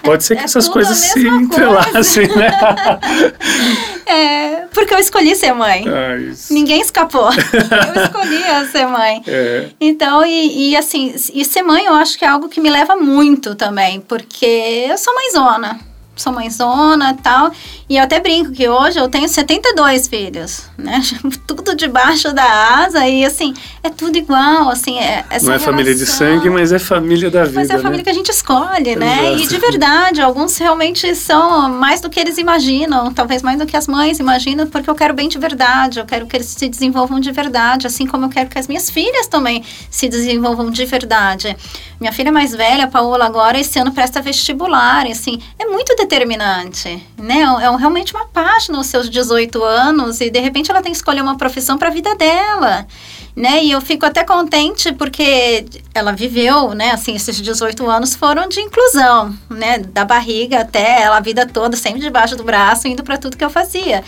Speaker 2: Pode ser que
Speaker 3: é
Speaker 2: essas coisas se
Speaker 3: mesma
Speaker 2: entrelacem, né?
Speaker 3: É, porque eu escolhi ser mãe.
Speaker 2: Ah.
Speaker 3: Ninguém escapou. eu escolhi ser mãe.
Speaker 2: É,
Speaker 3: Então, e, e assim, e ser mãe eu acho que é algo que me leva muito também, porque eu sou mãezona. Sou mãezona e tal. E eu até brinco que hoje eu tenho 72 filhos, né? Tudo debaixo da asa e assim, é tudo igual, assim, é,
Speaker 2: não é família de
Speaker 3: relação-
Speaker 2: sangue, mas é família da vida,
Speaker 3: mas é a família
Speaker 2: né?
Speaker 3: que a gente escolhe, né?
Speaker 2: Exato.
Speaker 3: E de verdade, alguns realmente são mais do que eles imaginam, talvez mais do que as mães imaginam, porque eu quero bem de verdade, eu quero que eles se desenvolvam de verdade, assim como eu quero que as minhas filhas também se desenvolvam de verdade. Minha filha mais velha, a Paola, agora esse ano presta vestibular, assim, é muito determinante, né? É um- realmente uma página aos seus 18 anos e de repente ela tem que escolher uma profissão para a vida dela né? E eu fico até contente porque ela viveu, né? Assim, esses 18 anos foram de inclusão, né? Da barriga até ela a vida toda, sempre debaixo do braço, indo para tudo que eu fazia.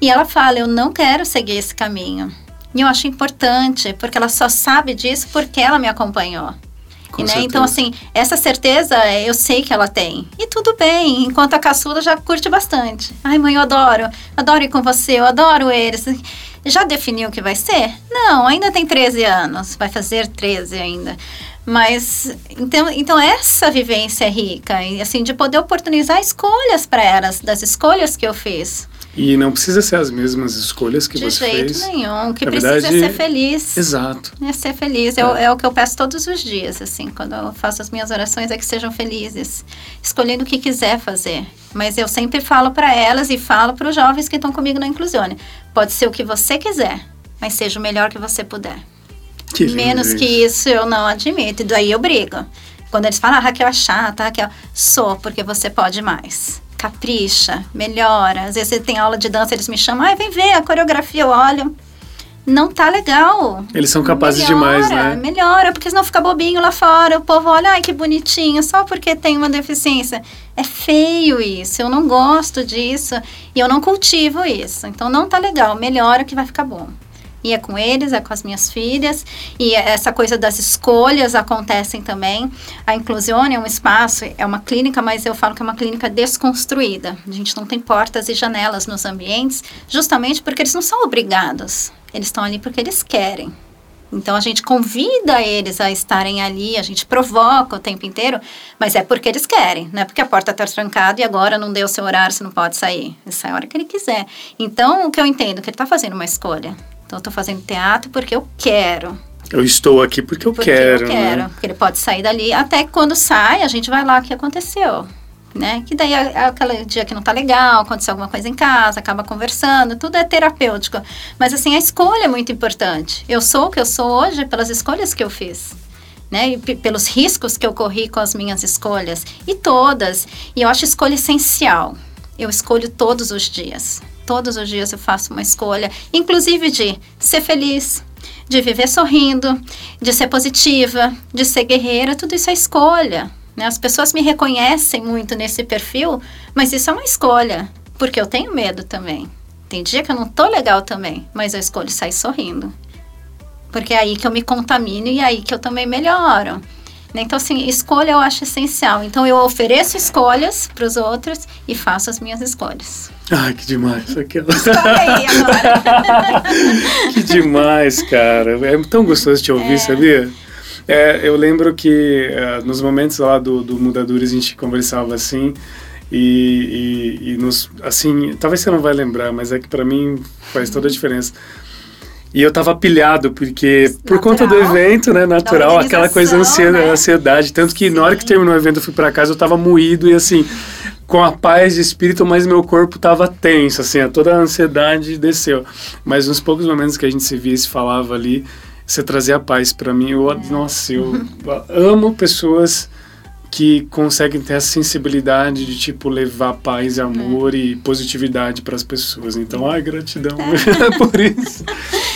Speaker 3: E ela fala: Eu não quero seguir esse caminho. E eu acho importante, porque ela só sabe disso porque ela me acompanhou.
Speaker 2: Com
Speaker 3: né?
Speaker 2: certeza.
Speaker 3: Então, assim, essa certeza eu sei que ela tem. E tudo bem, enquanto a caçula já curte bastante. Ai, mãe, eu adoro. Adoro ir com você, eu adoro eles. Já definiu o que vai ser? Não, ainda tem 13 anos. Vai fazer 13 ainda. Mas, então, então essa vivência é rica. E, assim, de poder oportunizar escolhas para elas, das escolhas que eu fiz.
Speaker 2: E não precisa ser as mesmas escolhas que
Speaker 3: de
Speaker 2: você
Speaker 3: jeito
Speaker 2: fez.
Speaker 3: nenhum. O que
Speaker 2: Na
Speaker 3: precisa
Speaker 2: verdade,
Speaker 3: é ser feliz.
Speaker 2: Exato.
Speaker 3: É ser feliz. É. o- é o que eu peço todos os dias, assim, quando eu faço as minhas orações, é que sejam felizes, escolhendo o que quiser fazer. Mas eu sempre falo para elas e falo para os jovens que estão comigo na Inclusione. Pode ser o que você quiser, mas seja o melhor que você puder.
Speaker 2: Que
Speaker 3: Menos
Speaker 2: isso.
Speaker 3: que isso eu não admito. E daí eu brigo. Quando eles falam, ah, Raquel é chata, Raquel, sou, porque você pode mais. Capricha, melhora. Às vezes tem aula de dança, eles me chamam, ai, vem ver a coreografia, eu olho. Não tá legal.
Speaker 2: Eles são capazes
Speaker 3: melhora,
Speaker 2: demais, né?
Speaker 3: Melhora, porque senão fica bobinho lá fora. O povo olha, ai, que bonitinho, só porque tem uma deficiência. É feio isso, eu não gosto disso e eu não cultivo isso. Então não tá legal, melhora que vai ficar bom. E é com eles, é com as minhas filhas. E essa coisa das escolhas acontecem também. A Inclusione é um espaço, é uma clínica, mas eu falo que é uma clínica desconstruída. A gente não tem portas e janelas nos ambientes, justamente porque eles não são obrigados. Eles estão ali porque eles querem. Então a gente convida eles a estarem ali, a gente provoca o tempo inteiro, mas é porque eles querem, não é porque a porta está trancada e agora não deu o seu horário, você não pode sair. Essa é a hora que ele quiser. Então o que eu entendo é que ele está fazendo uma escolha. Então eu estou fazendo teatro porque eu quero.
Speaker 2: Eu estou aqui porque eu
Speaker 3: Porque
Speaker 2: quero,
Speaker 3: eu quero.
Speaker 2: né?
Speaker 3: Porque ele pode sair dali. Até que quando sai, a gente vai lá o que aconteceu. Né? Que daí é aquele dia que não tá legal, aconteceu alguma coisa em casa, acaba conversando, tudo é terapêutico. Mas assim, a escolha é muito importante. Eu sou o que eu sou hoje pelas escolhas que eu fiz. Né? Pelos riscos que eu corri com as minhas escolhas. E todas. E eu acho escolha essencial. Eu escolho todos os dias. Todos os dias eu faço uma escolha, inclusive de ser feliz, de viver sorrindo, de ser positiva, de ser guerreira, tudo isso é escolha. Né? As pessoas me reconhecem muito nesse perfil, mas isso é uma escolha, porque eu tenho medo também. Tem dia que eu não tô legal também, mas eu escolho sair sorrindo. Porque é aí que eu me contamino e é aí que eu também melhoro. Né? Então, assim, escolha eu acho essencial. Então, eu ofereço escolhas para os outros e faço as minhas escolhas.
Speaker 2: Ai, que demais. Aquela...
Speaker 3: Aí agora.
Speaker 2: que demais, cara. É tão gostoso te ouvir, sabia? É, eu lembro que é, nos momentos lá do, do Mudadores a gente conversava assim e, e, e nos, assim, talvez você não vai lembrar, mas é que pra mim faz toda a diferença. E eu tava pilhado, porque por conta do
Speaker 3: Natural.
Speaker 2: evento, né, natural, aquela coisa ansiedade,
Speaker 3: né?
Speaker 2: ansiedade. Tanto que na hora que
Speaker 3: Sim.
Speaker 2: terminou o evento eu fui pra casa, eu tava moído e assim, com a paz de espírito, mas meu corpo tava tenso, assim, a toda a ansiedade desceu. Mas nos poucos momentos que a gente se via e se falava ali, você trazia paz pra mim. Eu, Nossa, eu amo pessoas que conseguem ter essa sensibilidade de tipo levar paz, amor e positividade para as pessoas. Então, ai, gratidão por isso.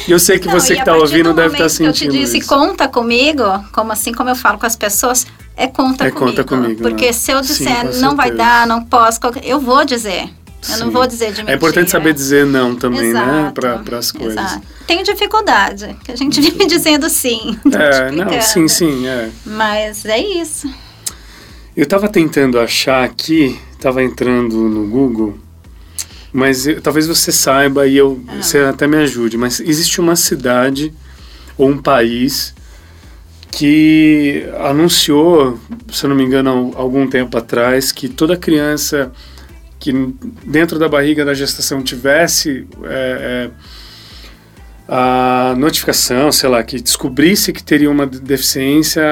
Speaker 2: E eu sei que
Speaker 3: Não,
Speaker 2: você
Speaker 3: e
Speaker 2: que está ouvindo
Speaker 3: do
Speaker 2: deve estar
Speaker 3: que
Speaker 2: sentindo
Speaker 3: Eu te disse,
Speaker 2: isso.
Speaker 3: conta comigo, como assim como eu falo com as pessoas, é conta
Speaker 2: É
Speaker 3: comigo.
Speaker 2: conta comigo,
Speaker 3: Porque
Speaker 2: né?
Speaker 3: se eu
Speaker 2: Sim,
Speaker 3: disser
Speaker 2: com
Speaker 3: não vai dar, não posso, eu vou dizer. Eu não
Speaker 2: Sim.
Speaker 3: vou dizer de mentira.
Speaker 2: É importante saber dizer não também, né,
Speaker 3: Exato,
Speaker 2: para as coisas.
Speaker 3: Exato. Tenho dificuldade, que a gente vive dizendo sim.
Speaker 2: É, não, sim, sim, é.
Speaker 3: Mas é isso.
Speaker 2: Eu estava tentando achar aqui, estava entrando no Google, mas eu- talvez você saiba e eu,
Speaker 3: Ah.
Speaker 2: você até me ajude, mas existe uma cidade ou um país que anunciou, se eu não me engano, algum tempo atrás, que toda criança que dentro da barriga da gestação tivesse é, é, a notificação, sei lá, que descobrisse que teria uma deficiência,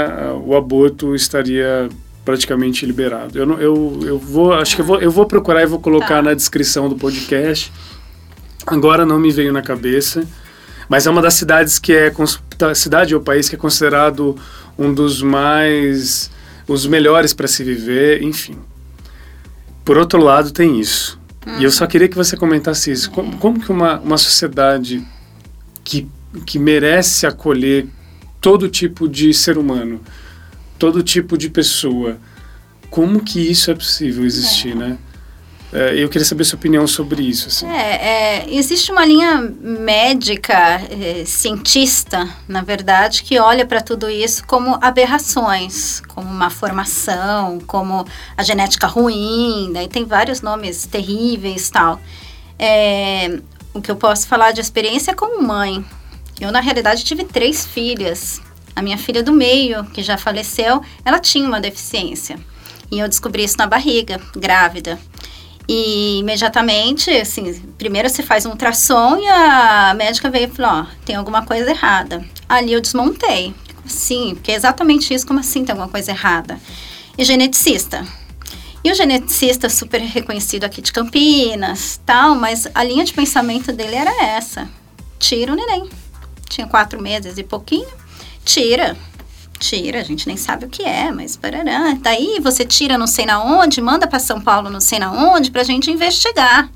Speaker 2: o aborto estaria praticamente liberado. Eu, não, eu, eu vou, acho que eu vou, eu vou procurar e vou colocar
Speaker 3: Tá.
Speaker 2: na descrição do podcast. Agora não me veio na cabeça, mas é uma das cidades que é cidade ou país que é considerado um dos mais os melhores para se viver, enfim. Por outro lado, tem isso. E eu só queria que você comentasse isso. Como, como que uma, uma sociedade que, que merece acolher todo tipo de ser humano, todo tipo de pessoa, como que isso é possível existir, né? É, eu queria saber sua opinião sobre isso. Assim.
Speaker 3: É, é, existe uma linha médica, é, cientista, na verdade, que olha para tudo isso como aberrações, como uma formação, como a genética ruim, daí tem vários nomes terríveis tal. É, o que eu posso falar de experiência é como mãe. Eu, na realidade, tive três filhas. A minha filha do meio, que já faleceu, ela tinha uma deficiência. E eu descobri isso na barriga, grávida. E imediatamente, assim, primeiro você faz um ultrassom e a médica veio e falou, ó, tem alguma coisa errada. Ali eu desmontei. Sim, porque é exatamente isso, como assim tem alguma coisa errada? E geneticista. E o geneticista super reconhecido aqui de Campinas, tal, mas a linha de pensamento dele era essa. Tira o neném. Tinha quatro meses e pouquinho. Tira Tira, a gente nem sabe o que é, mas parará. Daí você tira não sei na onde, manda para São Paulo não sei na onde, para a gente investigar.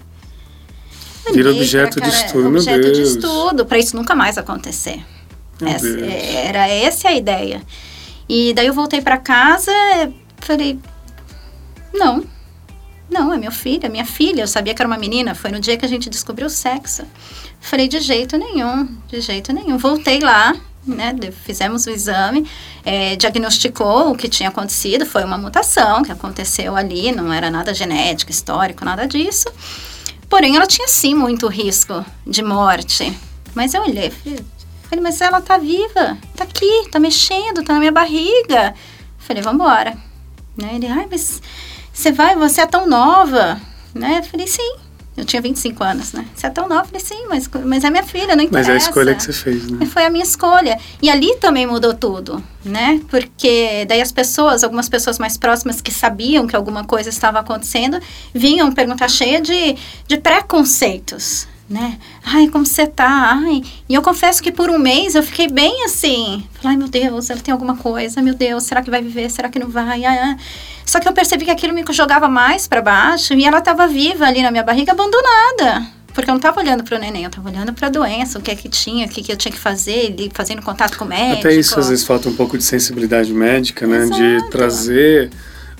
Speaker 2: Vira objeto de estudo,
Speaker 3: objeto
Speaker 2: meu
Speaker 3: de estudo, para isso nunca mais acontecer. Essa, era essa a ideia. E daí eu voltei para casa, falei, não, não, é meu filho, é minha filha. Eu sabia que era uma menina. Foi no dia que a gente descobriu o sexo. Falei, de jeito nenhum, de jeito nenhum. Voltei lá, né, fizemos o exame, é, diagnosticou o que tinha acontecido, foi uma mutação que aconteceu ali, não era nada genético, histórico, nada disso. Porém, ela tinha sim muito risco de morte. Mas eu olhei, falei, mas ela tá viva, tá aqui, tá mexendo, tá na minha barriga. Falei, vamos embora. Né? Ele, ai, mas você vai, você é tão nova, né? Falei, sim. Eu tinha 25 anos, né? Você é tão nova? falei, sim, mas, mas é minha filha, não interessa.
Speaker 2: Mas é a escolha que você fez, né?
Speaker 3: Foi a minha escolha. E ali também mudou tudo, né? Porque daí as pessoas, algumas pessoas mais próximas que sabiam que alguma coisa estava acontecendo, vinham perguntar cheia de, de preconceitos, né? Ai, como você tá? Ai. E eu confesso que por um mês eu fiquei bem assim. Falei, ai meu Deus, ela tem alguma coisa, meu Deus, será que vai viver? Será que não vai? Ai, ai. Só que eu percebi que aquilo me jogava mais para baixo e ela estava viva ali na minha barriga, abandonada. Porque eu não estava olhando para o neném, eu estava olhando para a doença, o que é que tinha, o que, que eu tinha que fazer, ele fazendo contato com o médico.
Speaker 2: Até isso, às vezes, falta um pouco de sensibilidade médica, né? Exato. De trazer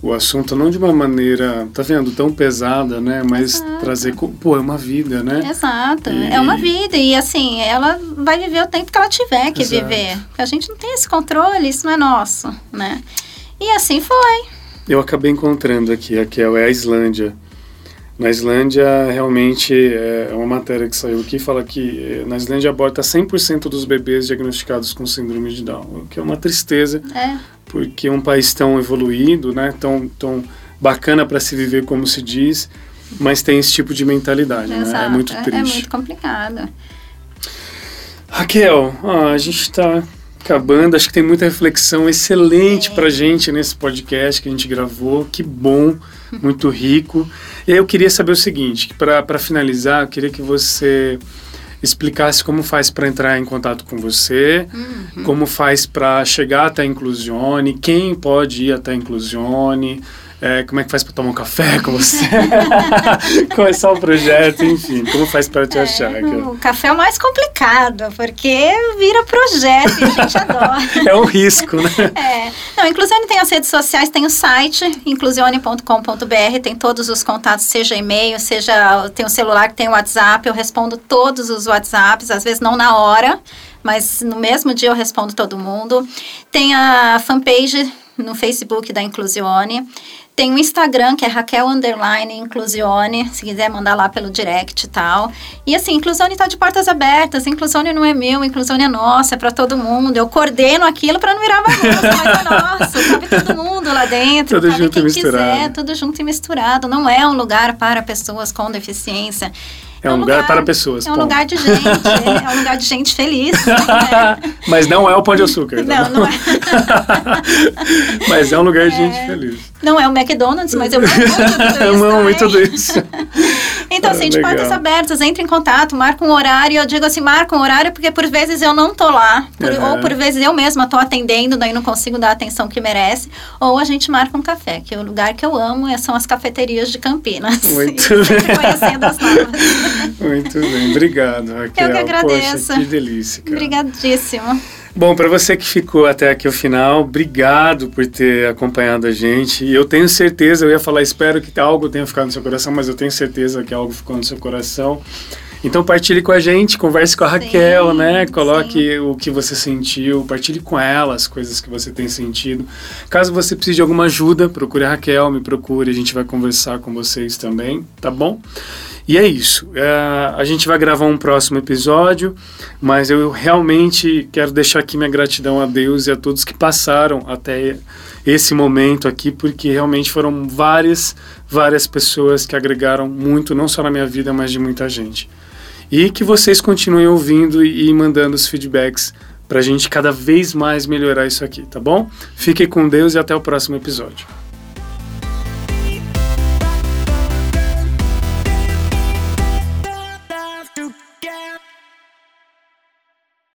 Speaker 2: o assunto não de uma maneira, tá vendo, tão pesada, né? Mas Exato. trazer, pô, é uma vida, né?
Speaker 3: Exato, e... é uma vida. E assim, ela vai viver o tempo que ela tiver que Exato. viver. Porque a gente não tem esse controle, isso não é nosso, né? E assim foi.
Speaker 2: Eu acabei encontrando aqui, a Kel, é a Islândia. Na Islândia, realmente, é uma matéria que saiu aqui, fala que eh, na Islândia aborta 100% dos bebês diagnosticados com síndrome de Down, o que é uma tristeza,
Speaker 3: é.
Speaker 2: porque é um país tão evoluído, né, tão, tão bacana para se viver, como se diz, mas tem esse tipo de mentalidade,
Speaker 3: Exato.
Speaker 2: né? É muito triste. É,
Speaker 3: é muito complicado.
Speaker 2: Raquel, a gente está acabando. Acho que tem muita reflexão excelente pra gente nesse podcast que a gente gravou. Que bom, muito rico. E aí eu queria saber o seguinte, para finalizar, eu queria que você explicasse como faz para entrar em contato com você, uhum. como faz para chegar até a Inclusione, quem pode ir até a Inclusione, é, como é que faz para tomar um café com você? Começar o projeto, enfim, como faz para te é, achar?
Speaker 3: O café é o mais complicado, porque vira projeto e a gente adora.
Speaker 2: É um risco, né?
Speaker 3: É. Não, Inclusione tem as redes sociais, tem o site, inclusione.com.br, tem todos os contatos, seja e-mail, seja tem o celular tem o WhatsApp, eu respondo todos os WhatsApps, às vezes não na hora, mas no mesmo dia eu respondo todo mundo. Tem a fanpage no Facebook da Inclusione. Tem o Instagram, que é Raquel Underline Inclusione, se quiser mandar lá pelo direct e tal. E assim, Inclusione está de portas abertas, Inclusione não é meu, Inclusione é nossa, é para todo mundo. Eu coordeno aquilo para não virar bagunça, mas é nosso, cabe todo mundo lá dentro,
Speaker 2: tudo
Speaker 3: cabe
Speaker 2: junto
Speaker 3: quem
Speaker 2: e misturado.
Speaker 3: quiser, tudo junto e misturado. Não é um lugar para pessoas com deficiência.
Speaker 2: É um, lugar, lugar, para pessoas.
Speaker 3: É um ponto. lugar de gente, é um lugar de gente feliz. Né?
Speaker 2: Mas não é o Pão de Açúcar.
Speaker 3: Tá não, não é.
Speaker 2: mas é um lugar de é. gente feliz.
Speaker 3: Não é o McDonald's, mas eu amo muito isso. Eu
Speaker 2: amo muito isso.
Speaker 3: Então, assim, de portas abertas, entre em contato, marca um horário. Eu digo assim, marca um horário porque por vezes eu não tô lá. Por, uhum. Ou por vezes eu mesma tô atendendo, daí não consigo dar a atenção que merece. Ou a gente marca um café, que é o lugar que eu amo são as cafeterias de Campinas.
Speaker 2: Muito bem.
Speaker 3: conhecendo as novas.
Speaker 2: Muito bem, obrigado, Raquel.
Speaker 3: Eu que agradeço.
Speaker 2: Poxa, que delícia. Cara.
Speaker 3: Obrigadíssimo.
Speaker 2: Bom, para você que ficou até aqui o final, obrigado por ter acompanhado a gente. E eu tenho certeza, eu ia falar, espero que algo tenha ficado no seu coração, mas eu tenho certeza que algo ficou no seu coração. Então partilhe com a gente, converse com a Raquel,
Speaker 3: Sim,
Speaker 2: né? Coloque
Speaker 3: sim.
Speaker 2: o que você sentiu, partilhe com ela as coisas que você tem sentido. Caso você precise de alguma ajuda, procure a Raquel, me procure, a gente vai conversar com vocês também, tá bom? E é isso. É, a gente vai gravar um próximo episódio, mas eu realmente quero deixar aqui minha gratidão a Deus e a todos que passaram até esse momento aqui, porque realmente foram várias, várias pessoas que agregaram muito, não só na minha vida, mas de muita gente. E que vocês continuem ouvindo e mandando os feedbacks para a gente cada vez mais melhorar isso aqui, tá bom? Fiquem com Deus e até o próximo episódio.